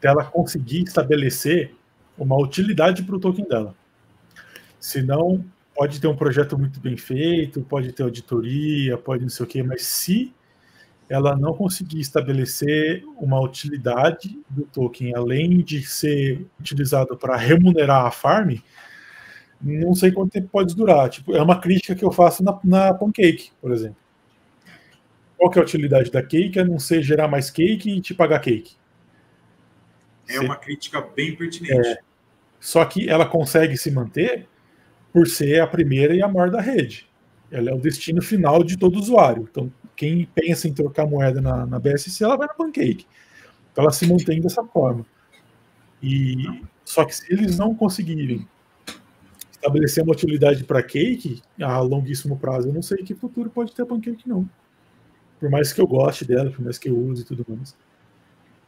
dela conseguir estabelecer uma utilidade para o token dela. Senão, pode ter um projeto muito bem feito, pode ter auditoria, pode não sei o quê, mas se ela não conseguir estabelecer uma utilidade do token, além de ser utilizado para remunerar a farm, não sei quanto tempo pode durar. Tipo, é uma crítica que eu faço na, na Pancake, por exemplo. Qual que é a utilidade da cake? É não ser gerar mais cake e te pagar cake. É uma crítica bem pertinente. É, só que ela consegue se manter por ser a primeira e a maior da rede. Ela é o destino final de todo usuário. Então, quem pensa em trocar moeda na, na BSC, ela vai na Pancake. Então, ela se mantém dessa forma. E só que se eles não conseguirem estabelecer uma utilidade para Cake a longuíssimo prazo, eu não sei que futuro pode ter a Pancake, não. Por mais que eu goste dela, por mais que eu use e tudo mais.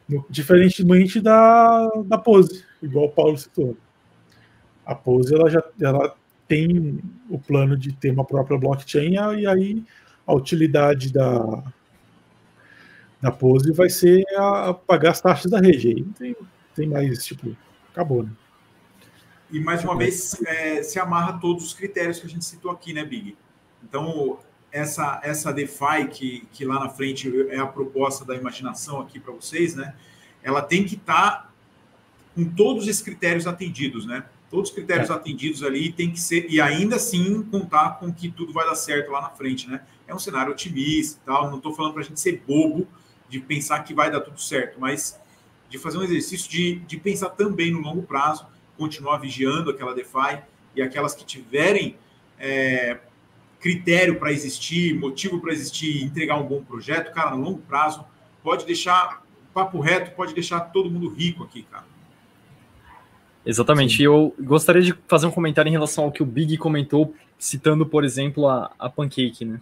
No, diferentemente da, da Pose, igual o Paulo citou. A Pose ela já ela tem o plano de ter uma própria blockchain e aí a utilidade da, da Pose vai ser a, a pagar as taxas da rede. Aí não tem, tem mais, tipo, acabou, né? E mais uma vez é, se amarra todos os critérios que a gente citou aqui, né, Big? Então, essa, essa DeFi, que, que lá na frente é a proposta da imaginação aqui para vocês, né? Ela tem que estar tá com todos esses critérios atendidos, né? Todos os critérios é. atendidos ali tem que ser, e ainda assim contar com que tudo vai dar certo lá na frente, né? É um cenário otimista e tal. Não estou falando para a gente ser bobo de pensar que vai dar tudo certo, mas de fazer um exercício de, de pensar também no longo prazo, continuar vigiando aquela DeFi e aquelas que tiverem é, critério para existir, motivo para existir, entregar um bom projeto, cara, no longo prazo, pode deixar, papo reto, pode deixar todo mundo rico aqui, cara. Exatamente. Sim. Eu gostaria de fazer um comentário em relação ao que o Big comentou, citando, por exemplo, a, a Pancake, né?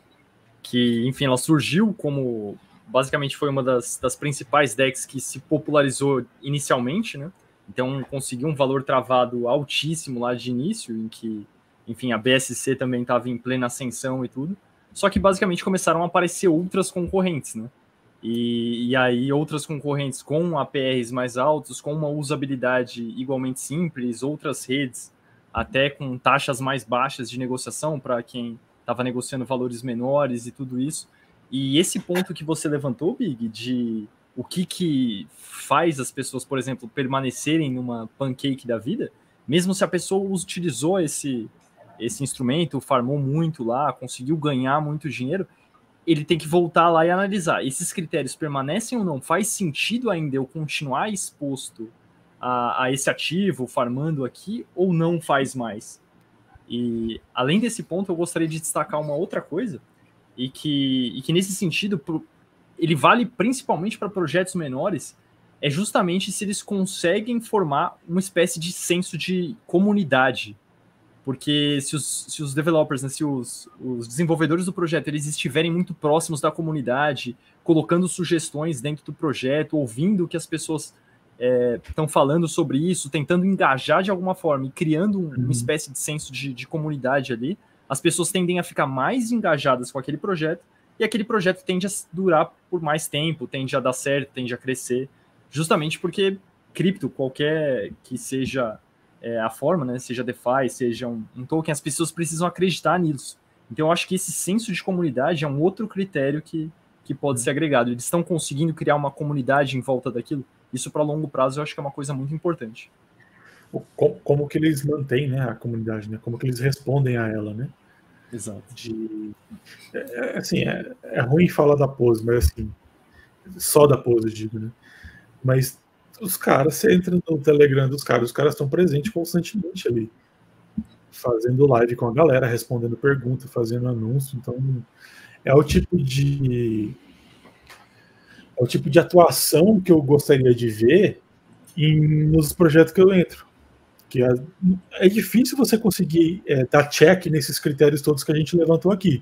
Que, enfim, ela surgiu como basicamente foi uma das, das principais decks que se popularizou inicialmente, né? Então conseguiu um valor travado altíssimo lá de início, em que, enfim, a BSC também estava em plena ascensão e tudo. Só que basicamente começaram a aparecer outras concorrentes, né? E, e aí outras concorrentes com APRs mais altos, com uma usabilidade igualmente simples, outras redes até com taxas mais baixas de negociação para quem estava negociando valores menores e tudo isso. E esse ponto que você levantou, Big, de o que, que faz as pessoas, por exemplo, permanecerem numa pancake da vida, mesmo se a pessoa utilizou esse, esse instrumento, farmou muito lá, conseguiu ganhar muito dinheiro, ele tem que voltar lá e analisar. Esses critérios permanecem ou não? Faz sentido ainda eu continuar exposto a, a esse ativo, farmando aqui, ou não faz mais? E além desse ponto, eu gostaria de destacar uma outra coisa, e que, e que nesse sentido, ele vale principalmente para projetos menores, é justamente se eles conseguem formar uma espécie de senso de comunidade. Porque se os, se os developers, né, se os, os desenvolvedores do projeto eles estiverem muito próximos da comunidade, colocando sugestões dentro do projeto, ouvindo o que as pessoas estão é, falando sobre isso, tentando engajar de alguma forma e criando um, uma uhum. espécie de senso de, de comunidade ali, as pessoas tendem a ficar mais engajadas com aquele projeto e aquele projeto tende a durar por mais tempo, tende a dar certo, tende a crescer, justamente porque cripto, qualquer que seja é, a forma, né, seja DeFi, seja um, um, token, as pessoas precisam acreditar nisso. Então eu acho que esse senso de comunidade é um outro critério que, que pode ser agregado. Eles estão conseguindo criar uma comunidade em volta daquilo. Isso para longo prazo eu acho que é uma coisa muito importante. Como, como que eles mantêm né, a comunidade, né? Como que eles respondem a ela, né? Exato. De, é, é, assim, é, é ruim falar da pose, mas assim, só da pose, eu digo, né? Mas os caras, você entra no Telegram dos caras, os caras estão presentes constantemente ali, fazendo live com a galera, respondendo pergunta, fazendo anúncio. Então, é o tipo de é o tipo de atuação que eu gostaria de ver em, nos projetos que eu entro que é, é difícil você conseguir é, dar check nesses critérios todos que a gente levantou aqui.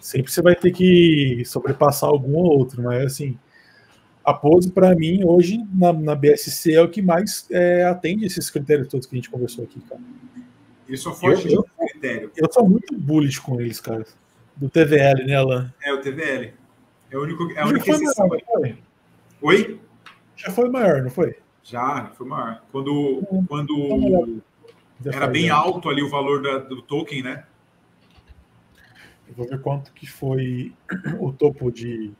Sempre você vai ter que sobrepassar algum ou outro, mas assim, a Pose, para mim, hoje, na, na, BSC, é o que mais é, atende esses critérios todos que a gente conversou aqui, cara. Ele só foge de um critério. Eu sou muito bullish com eles, cara. Do TVL, né, Alan? É, o TVL. É, o único, é a única exceção. Maior, foi? Oi? Já foi maior, não foi? Já, foi maior. Quando, quando era bem alto ali o valor da, do token, né? Eu vou ver quanto que foi o topo de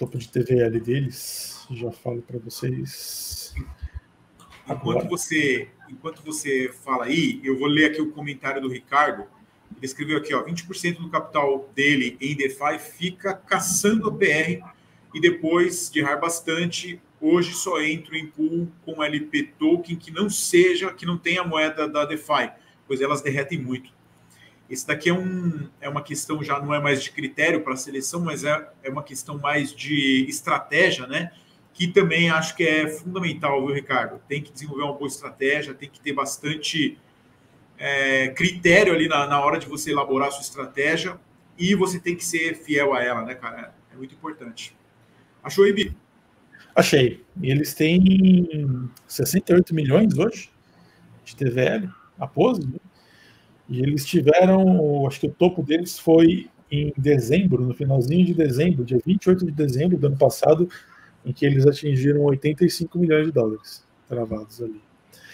topo de TVL deles. Já falo para vocês. Enquanto você, enquanto você fala aí, eu vou ler aqui o comentário do Ricardo. Ele escreveu aqui, ó, 20% do capital dele em DeFi fica caçando a PR e depois de errar bastante, hoje só entro em pool com LP token que não seja, que não tenha moeda da DeFi, pois elas derretem muito. Esse daqui é, um, é uma questão, já não é mais de critério para seleção, mas é, é uma questão mais de estratégia, né? Que também acho que é fundamental, viu, Ricardo? Tem que desenvolver uma boa estratégia, tem que ter bastante é, critério ali na, na hora de você elaborar a sua estratégia e você tem que ser fiel a ela, né, cara? É muito importante. Achou, Ibi? Achei. Eles têm 68 milhões hoje de TVL, a pose, né? E eles tiveram, acho que o topo deles foi em dezembro, no finalzinho de dezembro, dia 28 de dezembro do ano passado, em que eles atingiram 85 milhões de dólares travados ali.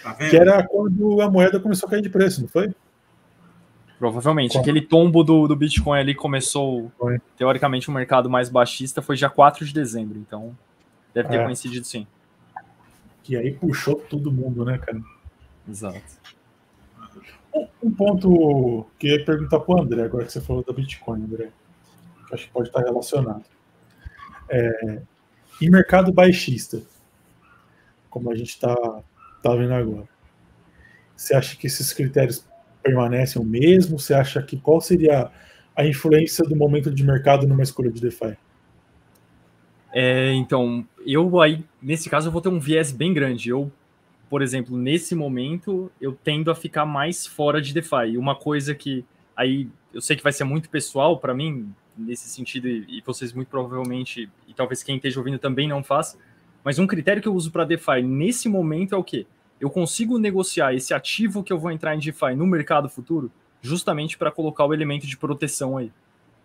Tá que era quando a moeda começou a cair de preço, não foi? Provavelmente. Aquele tombo do, do Bitcoin ali começou, foi. teoricamente, um mercado mais baixista, foi dia 4 de dezembro, então deve ter é. coincidido sim. Que aí puxou todo mundo, né, cara? Exato. Um ponto que eu ia perguntar para o André, agora que você falou da Bitcoin, André, que acho que pode estar relacionado. É, em mercado baixista, como a gente está tá vendo agora, você acha que esses critérios permanecem o mesmo? Você acha que qual seria a influência do momento de mercado numa escolha de DeFi? É, então, eu aí, nesse caso, eu vou ter um viés bem grande. Eu por exemplo, nesse momento, eu tendo a ficar mais fora de DeFi. Uma coisa que aí eu sei que vai ser muito pessoal para mim nesse sentido e, vocês muito provavelmente e talvez quem esteja ouvindo também não faça, mas um critério que eu uso para DeFi nesse momento é o quê? Eu consigo negociar esse ativo que eu vou entrar em DeFi no mercado futuro, justamente para colocar o elemento de proteção aí,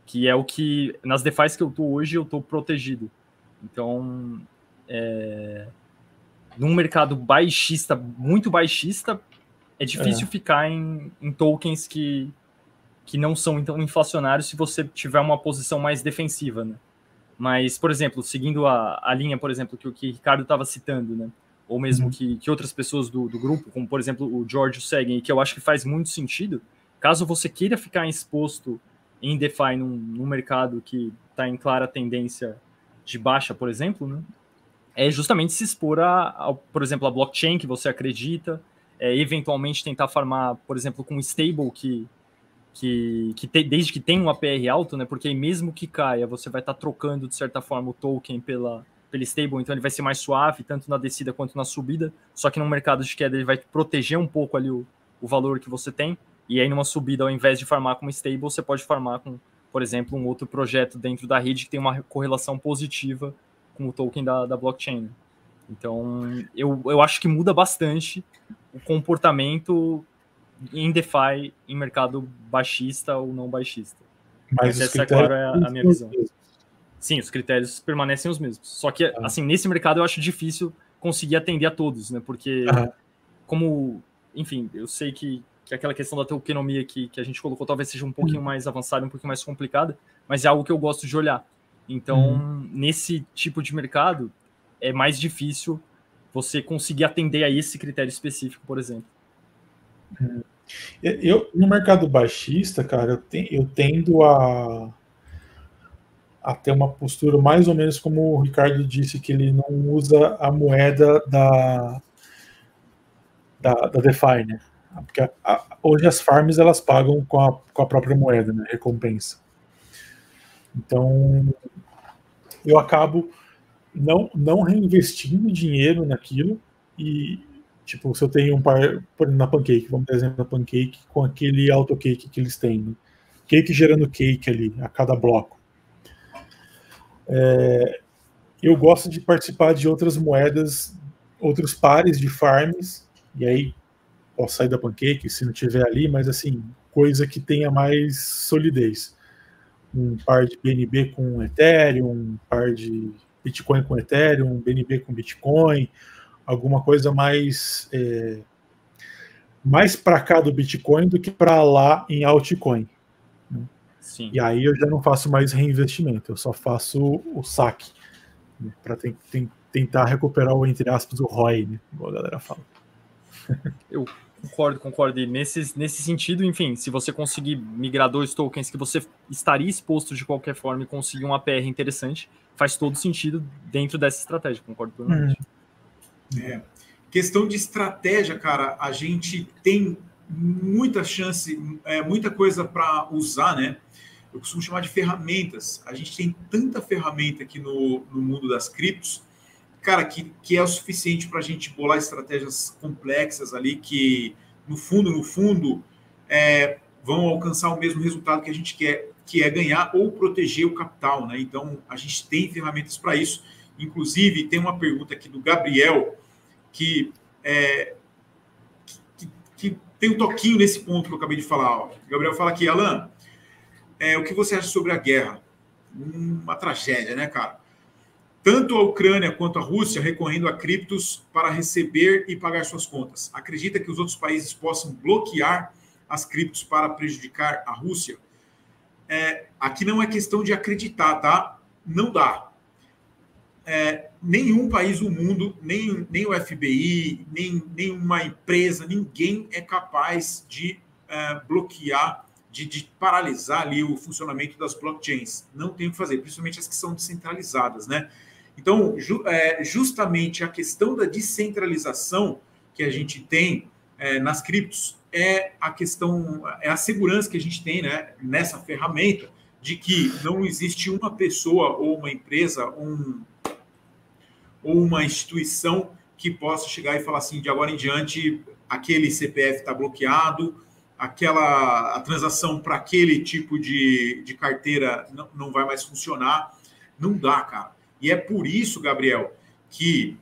que é o que nas DeFi's que eu tô hoje eu tô protegido. Então, é, num mercado baixista, muito baixista, é difícil é. ficar em, em, tokens que, que não são então inflacionários se você tiver uma posição mais defensiva, né? Mas, por exemplo, seguindo a, a linha, por exemplo, que o que Ricardo estava citando, né? Ou mesmo uhum. que, que outras pessoas do, do grupo, como por exemplo o George seguem, que eu acho que faz muito sentido, caso você queira ficar exposto em DeFi num, num mercado que está em clara tendência de baixa, por exemplo, né? É justamente se expor a, a, por exemplo, a blockchain que você acredita, é, eventualmente tentar farmar, por exemplo, com um stable que, que, que te, desde que tenha um APR alto, né? Porque mesmo que caia, você vai estar tá trocando de certa forma o token pela, pela stable, então ele vai ser mais suave, tanto na descida quanto na subida. Só que no mercado de queda ele vai proteger um pouco ali o, o valor que você tem. E aí numa subida, ao invés de farmar com stable, você pode farmar com, por exemplo, um outro projeto dentro da rede que tem uma correlação positiva com o token da, da blockchain. Então, eu, eu acho que muda bastante o comportamento em DeFi em mercado baixista ou não baixista. Mas, Mas essa, é claro, é a, a minha visão. Sim, os critérios permanecem os mesmos. Só que, ah. assim, nesse mercado eu acho difícil conseguir atender a todos, né? Porque, ah. como, enfim, eu sei que, que aquela questão da tokenomia que, que a gente colocou talvez seja um pouquinho hum. mais avançada, um pouquinho mais complicada, mas é algo que eu gosto de olhar. Então, uhum. nesse tipo de mercado, é mais difícil você conseguir atender a esse critério específico, por exemplo. Uhum. Eu, no mercado baixista, cara, eu, te, eu tendo a, a ter uma postura mais ou menos como o Ricardo disse, que ele não usa a moeda da, da, da DeFi, né? Porque a, a, hoje as farms elas pagam com a, com a própria moeda, né? Recompensa. Então, eu acabo não, não reinvestindo dinheiro naquilo e, tipo, se eu tenho um par, por exemplo, na Pancake, vamos dar exemplo da Pancake, com aquele autocake que eles têm, né? cake gerando cake ali a cada bloco. É, eu gosto de participar de outras moedas, outros pares de farms, e aí posso sair da Pancake se não tiver ali, mas assim, coisa que tenha mais solidez. Um par de BNB com Ethereum, um par de Bitcoin com Ethereum, um BNB com Bitcoin, alguma coisa mais é, mais para cá do Bitcoin do que para lá em altcoin. Né? E aí eu já não faço mais reinvestimento, eu só faço o saque né? para tentar recuperar o entre aspas o ROI, né? como a galera fala. Eu concordo, concordo. E nesse, nesse sentido, enfim, se você conseguir migrar dois tokens que você estaria exposto de qualquer forma e conseguir um APR interessante, faz todo sentido dentro dessa estratégia, concordo plenamente. É. Questão de estratégia, cara, a gente tem muita chance, é, muita coisa para usar, né? Eu costumo chamar de ferramentas. A gente tem tanta ferramenta aqui no, no mundo das criptos cara, que, que é o suficiente para a gente bolar estratégias complexas ali que, no fundo, no fundo, é, vão alcançar o mesmo resultado que a gente quer, que é ganhar ou proteger o capital, né? Então, a gente tem ferramentas para isso. Inclusive, tem uma pergunta aqui do Gabriel, que, é, que, que, tem um toquinho nesse ponto que eu acabei de falar. Ó. O Gabriel fala aqui, Alan, é, o que você acha sobre a guerra? Uma tragédia, né, cara? Tanto a Ucrânia quanto a Rússia recorrendo a criptos para receber e pagar suas contas. Acredita que os outros países possam bloquear as criptos para prejudicar a Rússia? É, aqui não é questão de acreditar, tá? Não dá. É, nenhum país do mundo, nem, nem o FBI, nem nenhuma empresa, ninguém é capaz de é, bloquear, de, de, paralisar ali o funcionamento das blockchains. Não tem o que fazer, principalmente as que são descentralizadas, né? Então, ju, é, justamente a questão da descentralização que a gente tem é, nas criptos é a questão, é a segurança que a gente tem né, nessa ferramenta de que não existe uma pessoa ou uma empresa um, ou uma instituição que possa chegar e falar assim, de agora em diante, aquele CPF está bloqueado, aquela a transação para aquele tipo de, de carteira não, não vai mais funcionar. Não dá, cara. E é por isso, Gabriel, que,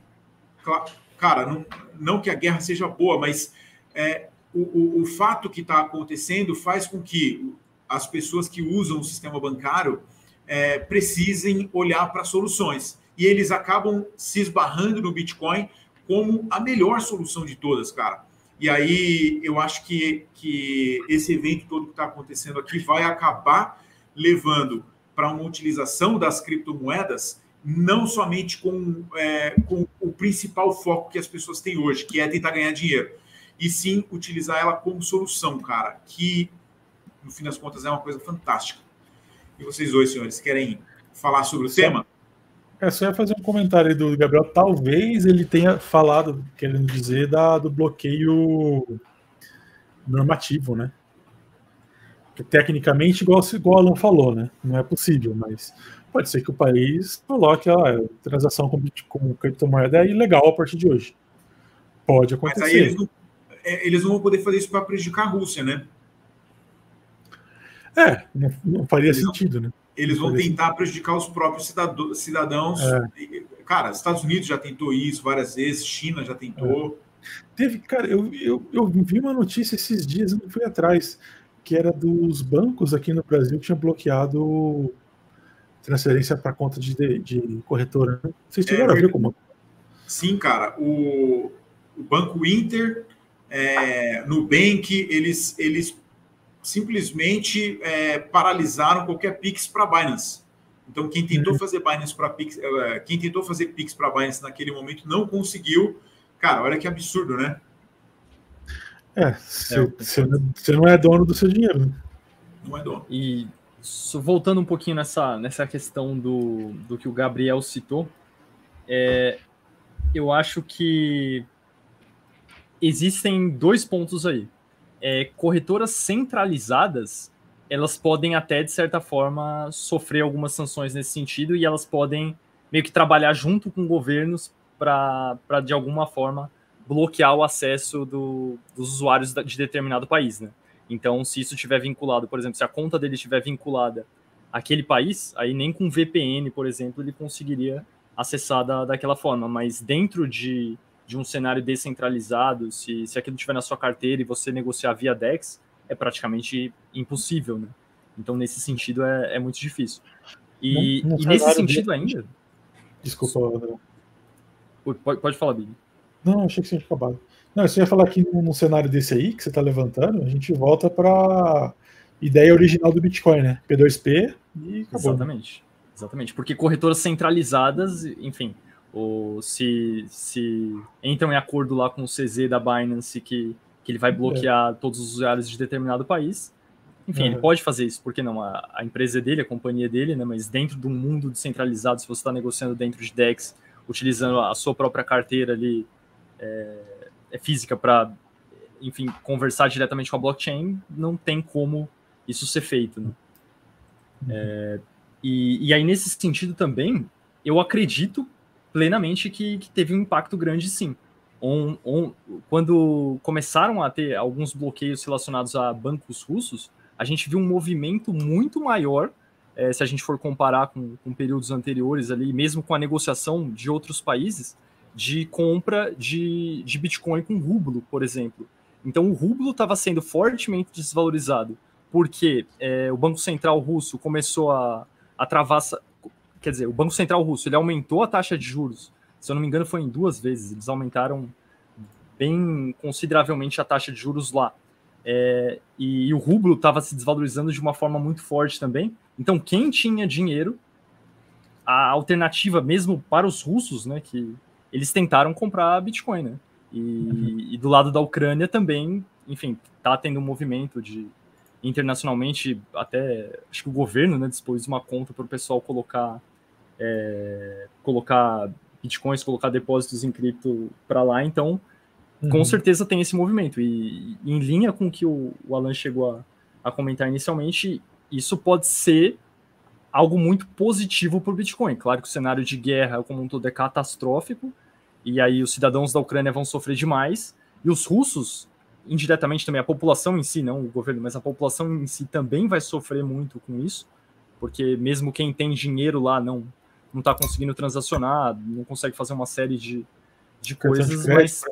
cara, não, não que a guerra seja boa, mas é, o, o, o fato que está acontecendo faz com que as pessoas que usam o sistema bancário é, precisem olhar para soluções. E eles acabam se esbarrando no Bitcoin como a melhor solução de todas, cara. E aí eu acho que, que esse evento todo que está acontecendo aqui vai acabar levando para uma utilização das criptomoedas não somente com, é, com o principal foco que as pessoas têm hoje, que é tentar ganhar dinheiro, e sim utilizar ela como solução, cara, que no fim das contas é uma coisa fantástica. E vocês dois, senhores, querem falar sobre o tema? É, só ia fazer um comentário aí do Gabriel. Talvez ele tenha falado, querendo dizer, da, do bloqueio normativo, né? Tecnicamente, igual, igual o Alan falou, né? Não é possível, mas pode ser que o país coloque a transação com, com criptomoeda é ilegal a partir de hoje. Pode acontecer. Mas aí eles não, é, eles não vão poder fazer isso para prejudicar a Rússia, né? É, não, não faria eles sentido, né? Eles vão tentar prejudicar os próprios cidadãos. É. Cara, Estados Unidos já tentou isso várias vezes, China já tentou. É. Teve, cara, eu, eu, eu vi uma notícia esses dias, não fui atrás, que era dos bancos aqui no Brasil que tinha bloqueado transferência para conta de, de corretora. Né? Vocês tiveram é, a ver como? Sim, cara. O, o Banco Inter, é, Nubank, eles, eles simplesmente é, paralisaram qualquer Pix para Binance. Então, quem tentou uhum. fazer Binance para Pix, é, quem tentou fazer Pix para Binance naquele momento não conseguiu. Cara, olha que absurdo, né? É, você é, não é dono do seu dinheiro. Né? Não é dono. E voltando um pouquinho nessa, nessa questão do, do que o Gabriel citou, é, eu acho que existem dois pontos aí. É, corretoras centralizadas, elas podem até, de certa forma, sofrer algumas sanções nesse sentido e elas podem meio que trabalhar junto com governos para, de alguma forma, bloquear o acesso do, dos usuários de determinado país, né? Então, se isso estiver vinculado, por exemplo, se a conta dele estiver vinculada àquele país, aí nem com VPN, por exemplo, ele conseguiria acessar da, daquela forma. Mas dentro de, de um cenário descentralizado, se, se aquilo estiver na sua carteira e você negociar via DEX, é praticamente impossível, né? Então, nesse sentido, é, é muito difícil. E, e nesse sentido de... ainda. Desculpa, André. Pode, pode falar, Big. Não, achei que você tinha acabado. Não, você ia falar que num cenário desse aí que você está levantando, a gente volta para ideia original do Bitcoin, né? P2P e acabou. Exatamente. Exatamente. Porque corretoras centralizadas, enfim, ou se, se entram em acordo lá com o CZ da Binance que, que ele vai bloquear é. todos os usuários de determinado país, enfim, uhum. ele pode fazer isso, porque não? A, a, empresa é dele, a companhia é dele, né? Mas dentro de um mundo descentralizado, se você está negociando dentro de DEX, utilizando a sua própria carteira ali é física para, enfim, conversar diretamente com a blockchain, não tem como isso ser feito, né? Uhum. É, e, e aí, nesse sentido também, eu acredito plenamente que, que teve um impacto grande, sim. On, on, quando começaram a ter alguns bloqueios relacionados a bancos russos, a gente viu um movimento muito maior, é, se a gente for comparar com, com períodos anteriores ali, mesmo com a negociação de outros países, de compra de, de Bitcoin com rublo, por exemplo. Então o rublo estava sendo fortemente desvalorizado, porque é, o Banco Central russo começou a, a travar. Quer dizer, o Banco Central russo ele aumentou a taxa de juros. Se eu não me engano, foi em duas vezes. Eles aumentaram bem consideravelmente a taxa de juros lá. É, e, e, o rublo estava se desvalorizando de uma forma muito forte também. Então, quem tinha dinheiro, a alternativa mesmo para os russos, né, que eles tentaram comprar Bitcoin, né? E, uhum. e do lado da Ucrânia também, enfim, tá tendo um movimento de internacionalmente, até acho que o governo, né, dispôs uma conta para o pessoal colocar é, colocar bitcoins, colocar depósitos em cripto para lá. Então, Uhum. Com certeza tem esse movimento. E, e, em linha com o que o, o Alan chegou a, a comentar inicialmente, isso pode ser algo muito positivo para o Bitcoin. Claro que o cenário de guerra como um todo é catastrófico, e aí os cidadãos da Ucrânia vão sofrer demais, e os russos, indiretamente também, a população em si, não o governo, mas a população em si também vai sofrer muito com isso, porque mesmo quem tem dinheiro lá não não está conseguindo transacionar, não consegue fazer uma série de, de coisas, mas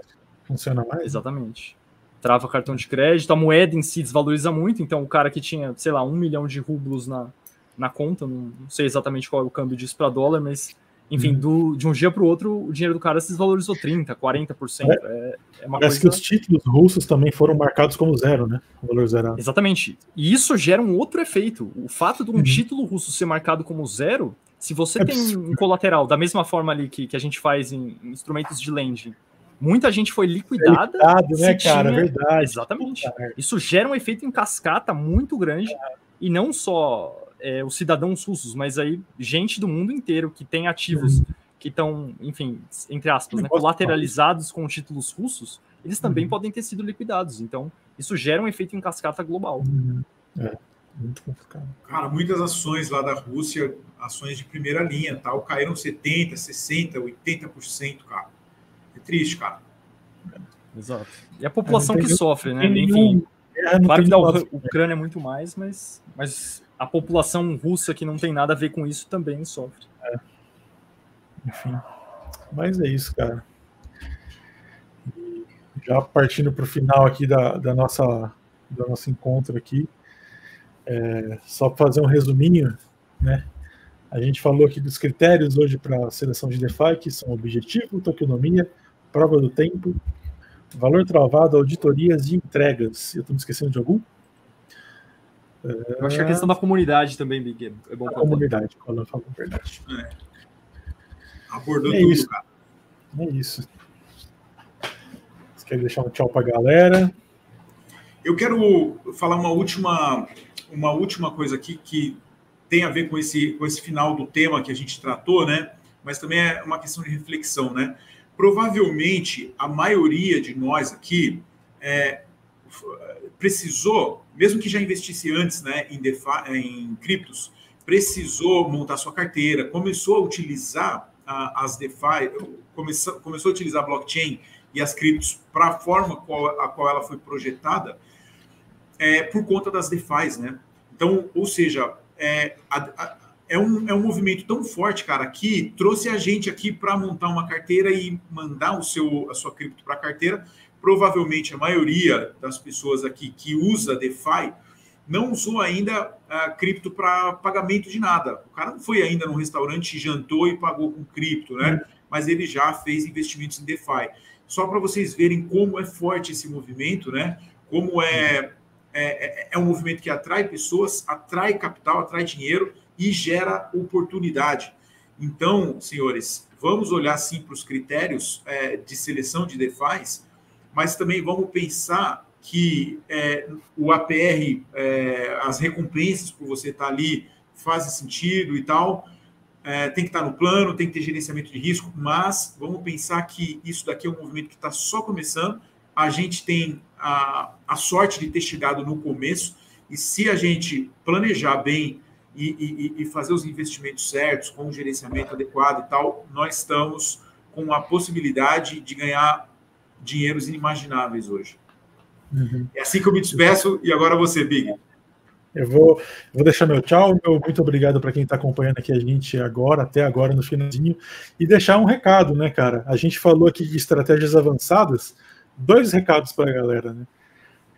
funciona mais. Exatamente. Trava cartão de crédito, a moeda em si desvaloriza muito, então o cara que tinha, sei lá, um milhão de rublos na, na conta, não, não sei exatamente qual é o câmbio disso para dólar, mas enfim, uhum. do, de um dia para o outro, o dinheiro do cara se desvalorizou 30%, 40%. É, é, é uma Parece coisa... que os títulos russos também foram marcados como zero, né? O valor zerado. Exatamente. E isso gera um outro efeito. O fato de um uhum. título russo ser marcado como zero, se você é tem um colateral, da mesma forma ali que, que a gente faz em instrumentos de lending, Muita gente foi liquidada. É liquidado, né, cara? Tinha... Verdade. Exatamente. Isso gera um efeito em cascata muito grande. É. E não só é, os cidadãos russos, mas aí gente do mundo inteiro que tem ativos uhum. que estão, enfim, entre aspas, né, colateralizados com títulos russos, eles também uhum. podem ter sido liquidados. Então, isso gera um efeito em cascata global. Uhum. É. Muito complicado. Cara, muitas ações lá da Rússia, ações de primeira linha, tal, caíram 70, 60, 80%, cara triste, cara. Exato. E a população que sofre, né? Enfim, é, claro que da Ucrânia é muito mais, mas, mas a população russa que não tem nada a ver com isso também sofre. É. Enfim. Mas é isso, cara. já partindo para o final aqui da, da nossa do nosso encontro aqui, é, só para fazer um resuminho, né? A gente falou aqui dos critérios hoje para a seleção de DeFi, que são objetivo, tokenomia, prova do tempo, valor travado, auditorias e entregas. Eu estou me esquecendo de algum? Eu acho que a questão da comunidade também, Big, é bom. A comunidade, quando eu falo a verdade. É. Abordou é tudo, isso. cara. É isso. Você quer deixar um tchau para a galera? Eu quero falar uma última, uma última coisa aqui que tem a ver com esse, com esse final do tema que a gente tratou, né? Mas também é uma questão de reflexão, né? provavelmente a maioria de nós aqui é, precisou, mesmo que já investisse antes né, em, DeFi, em criptos, precisou montar sua carteira, começou a utilizar a, as DeFi, começou, começou a utilizar blockchain e as criptos para a forma qual, a qual ela foi projetada, é, por conta das DeFi's, né? Então, ou seja, é, a, a, é, um, é um movimento tão forte, cara, que trouxe a gente aqui para montar uma carteira e mandar o seu, a sua cripto para a carteira. Provavelmente a maioria das pessoas aqui que usa DeFi não usou ainda a cripto para pagamento de nada. O cara não foi ainda num restaurante, jantou e pagou com cripto, né? Mas ele já fez investimentos em DeFi. Só para vocês verem como é forte esse movimento, né? Como é, é, é, é um movimento que atrai pessoas, atrai capital, atrai dinheiro e gera oportunidade. Então, senhores, vamos olhar sim para os critérios é, de seleção de DeFi, mas também vamos pensar que é, o APR, é, as recompensas por você estar ali fazem sentido e tal. É, tem que estar no plano, tem que ter gerenciamento de risco, mas vamos pensar que isso daqui é um movimento que está só começando. A gente tem a, a sorte de ter chegado no começo, e se a gente planejar bem e, e, e fazer os investimentos certos, com o gerenciamento adequado e tal, nós estamos com a possibilidade de ganhar dinheiros inimagináveis hoje. Uhum. É assim que eu me despeço e agora você, Big. Eu vou, vou deixar meu tchau, meu muito obrigado para quem está acompanhando aqui a gente agora, até agora no finalzinho, e deixar um recado, né, cara? A gente falou aqui de estratégias avançadas, dois recados para a galera, né?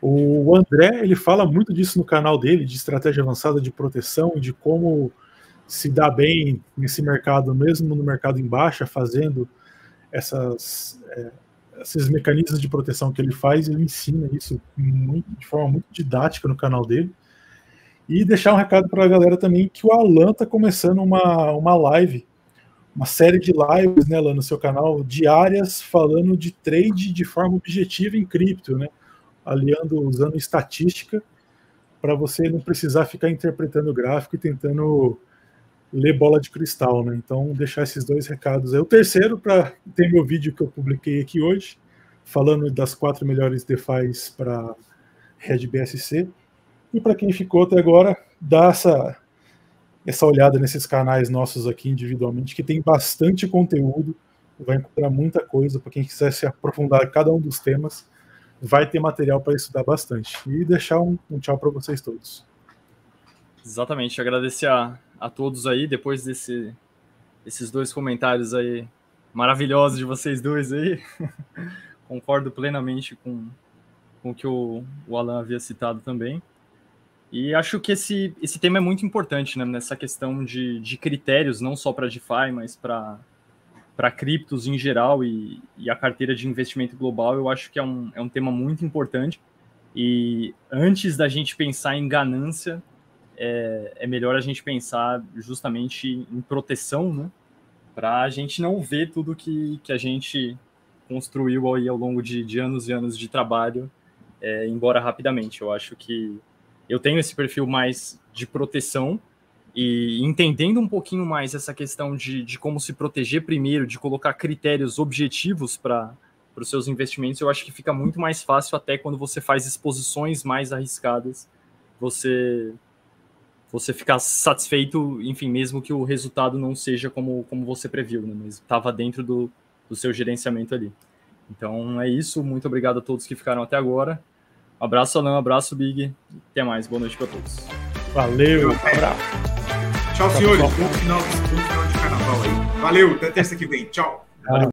O André, ele fala muito disso no canal dele, de estratégia avançada de proteção e de como se dar bem nesse mercado, mesmo no mercado em baixa, fazendo essas, é, esses mecanismos de proteção que ele faz, ele ensina isso muito, de forma muito didática no canal dele. E deixar um recado para a galera também que o Alan está começando uma, uma live, uma série de lives né, lá no seu canal, diárias, falando de trade de forma objetiva em cripto, né? aliando, usando estatística, para você não precisar ficar interpretando o gráfico e tentando ler bola de cristal, né? Então, deixar esses dois recados aí. O terceiro, para tem meu vídeo que eu publiquei aqui hoje, falando das quatro melhores DeFis para Red BSC. E para quem ficou até agora, dá essa, essa olhada nesses canais nossos aqui individualmente, que tem bastante conteúdo, vai encontrar muita coisa para quem quiser se aprofundar em cada um dos temas, vai ter material para estudar bastante. E deixar um, um tchau para vocês todos. Exatamente, agradecer a, a todos aí, depois desse, desses dois comentários aí maravilhosos de vocês dois aí. Concordo plenamente com, com o que o, o Alan havia citado também. E acho que esse, esse tema é muito importante, né, nessa questão de, de critérios, não só para DeFi, mas para criptos em geral e, e, a carteira de investimento global, eu acho que é um, é um tema muito importante. E antes da gente pensar em ganância, é, é melhor a gente pensar justamente em proteção, né? Para a gente não ver tudo que, que a gente construiu aí ao longo de, de anos e anos de trabalho é, embora rapidamente. Eu acho que eu tenho esse perfil mais de proteção e entendendo um pouquinho mais essa questão de, de como se proteger primeiro, de colocar critérios objetivos para os seus investimentos, eu acho que fica muito mais fácil até quando você faz exposições mais arriscadas, você você ficar satisfeito, enfim, mesmo que o resultado não seja como, como você previu, né? mas estava dentro do, do seu gerenciamento ali. Então é isso, muito obrigado a todos que ficaram até agora. Um abraço, Alan, um abraço, Big. Até mais, boa noite para todos. Valeu, abraço. Tchau, senhores. Bom final, bom final de carnaval aí. Valeu, até terça que vem. Tchau. Valeu.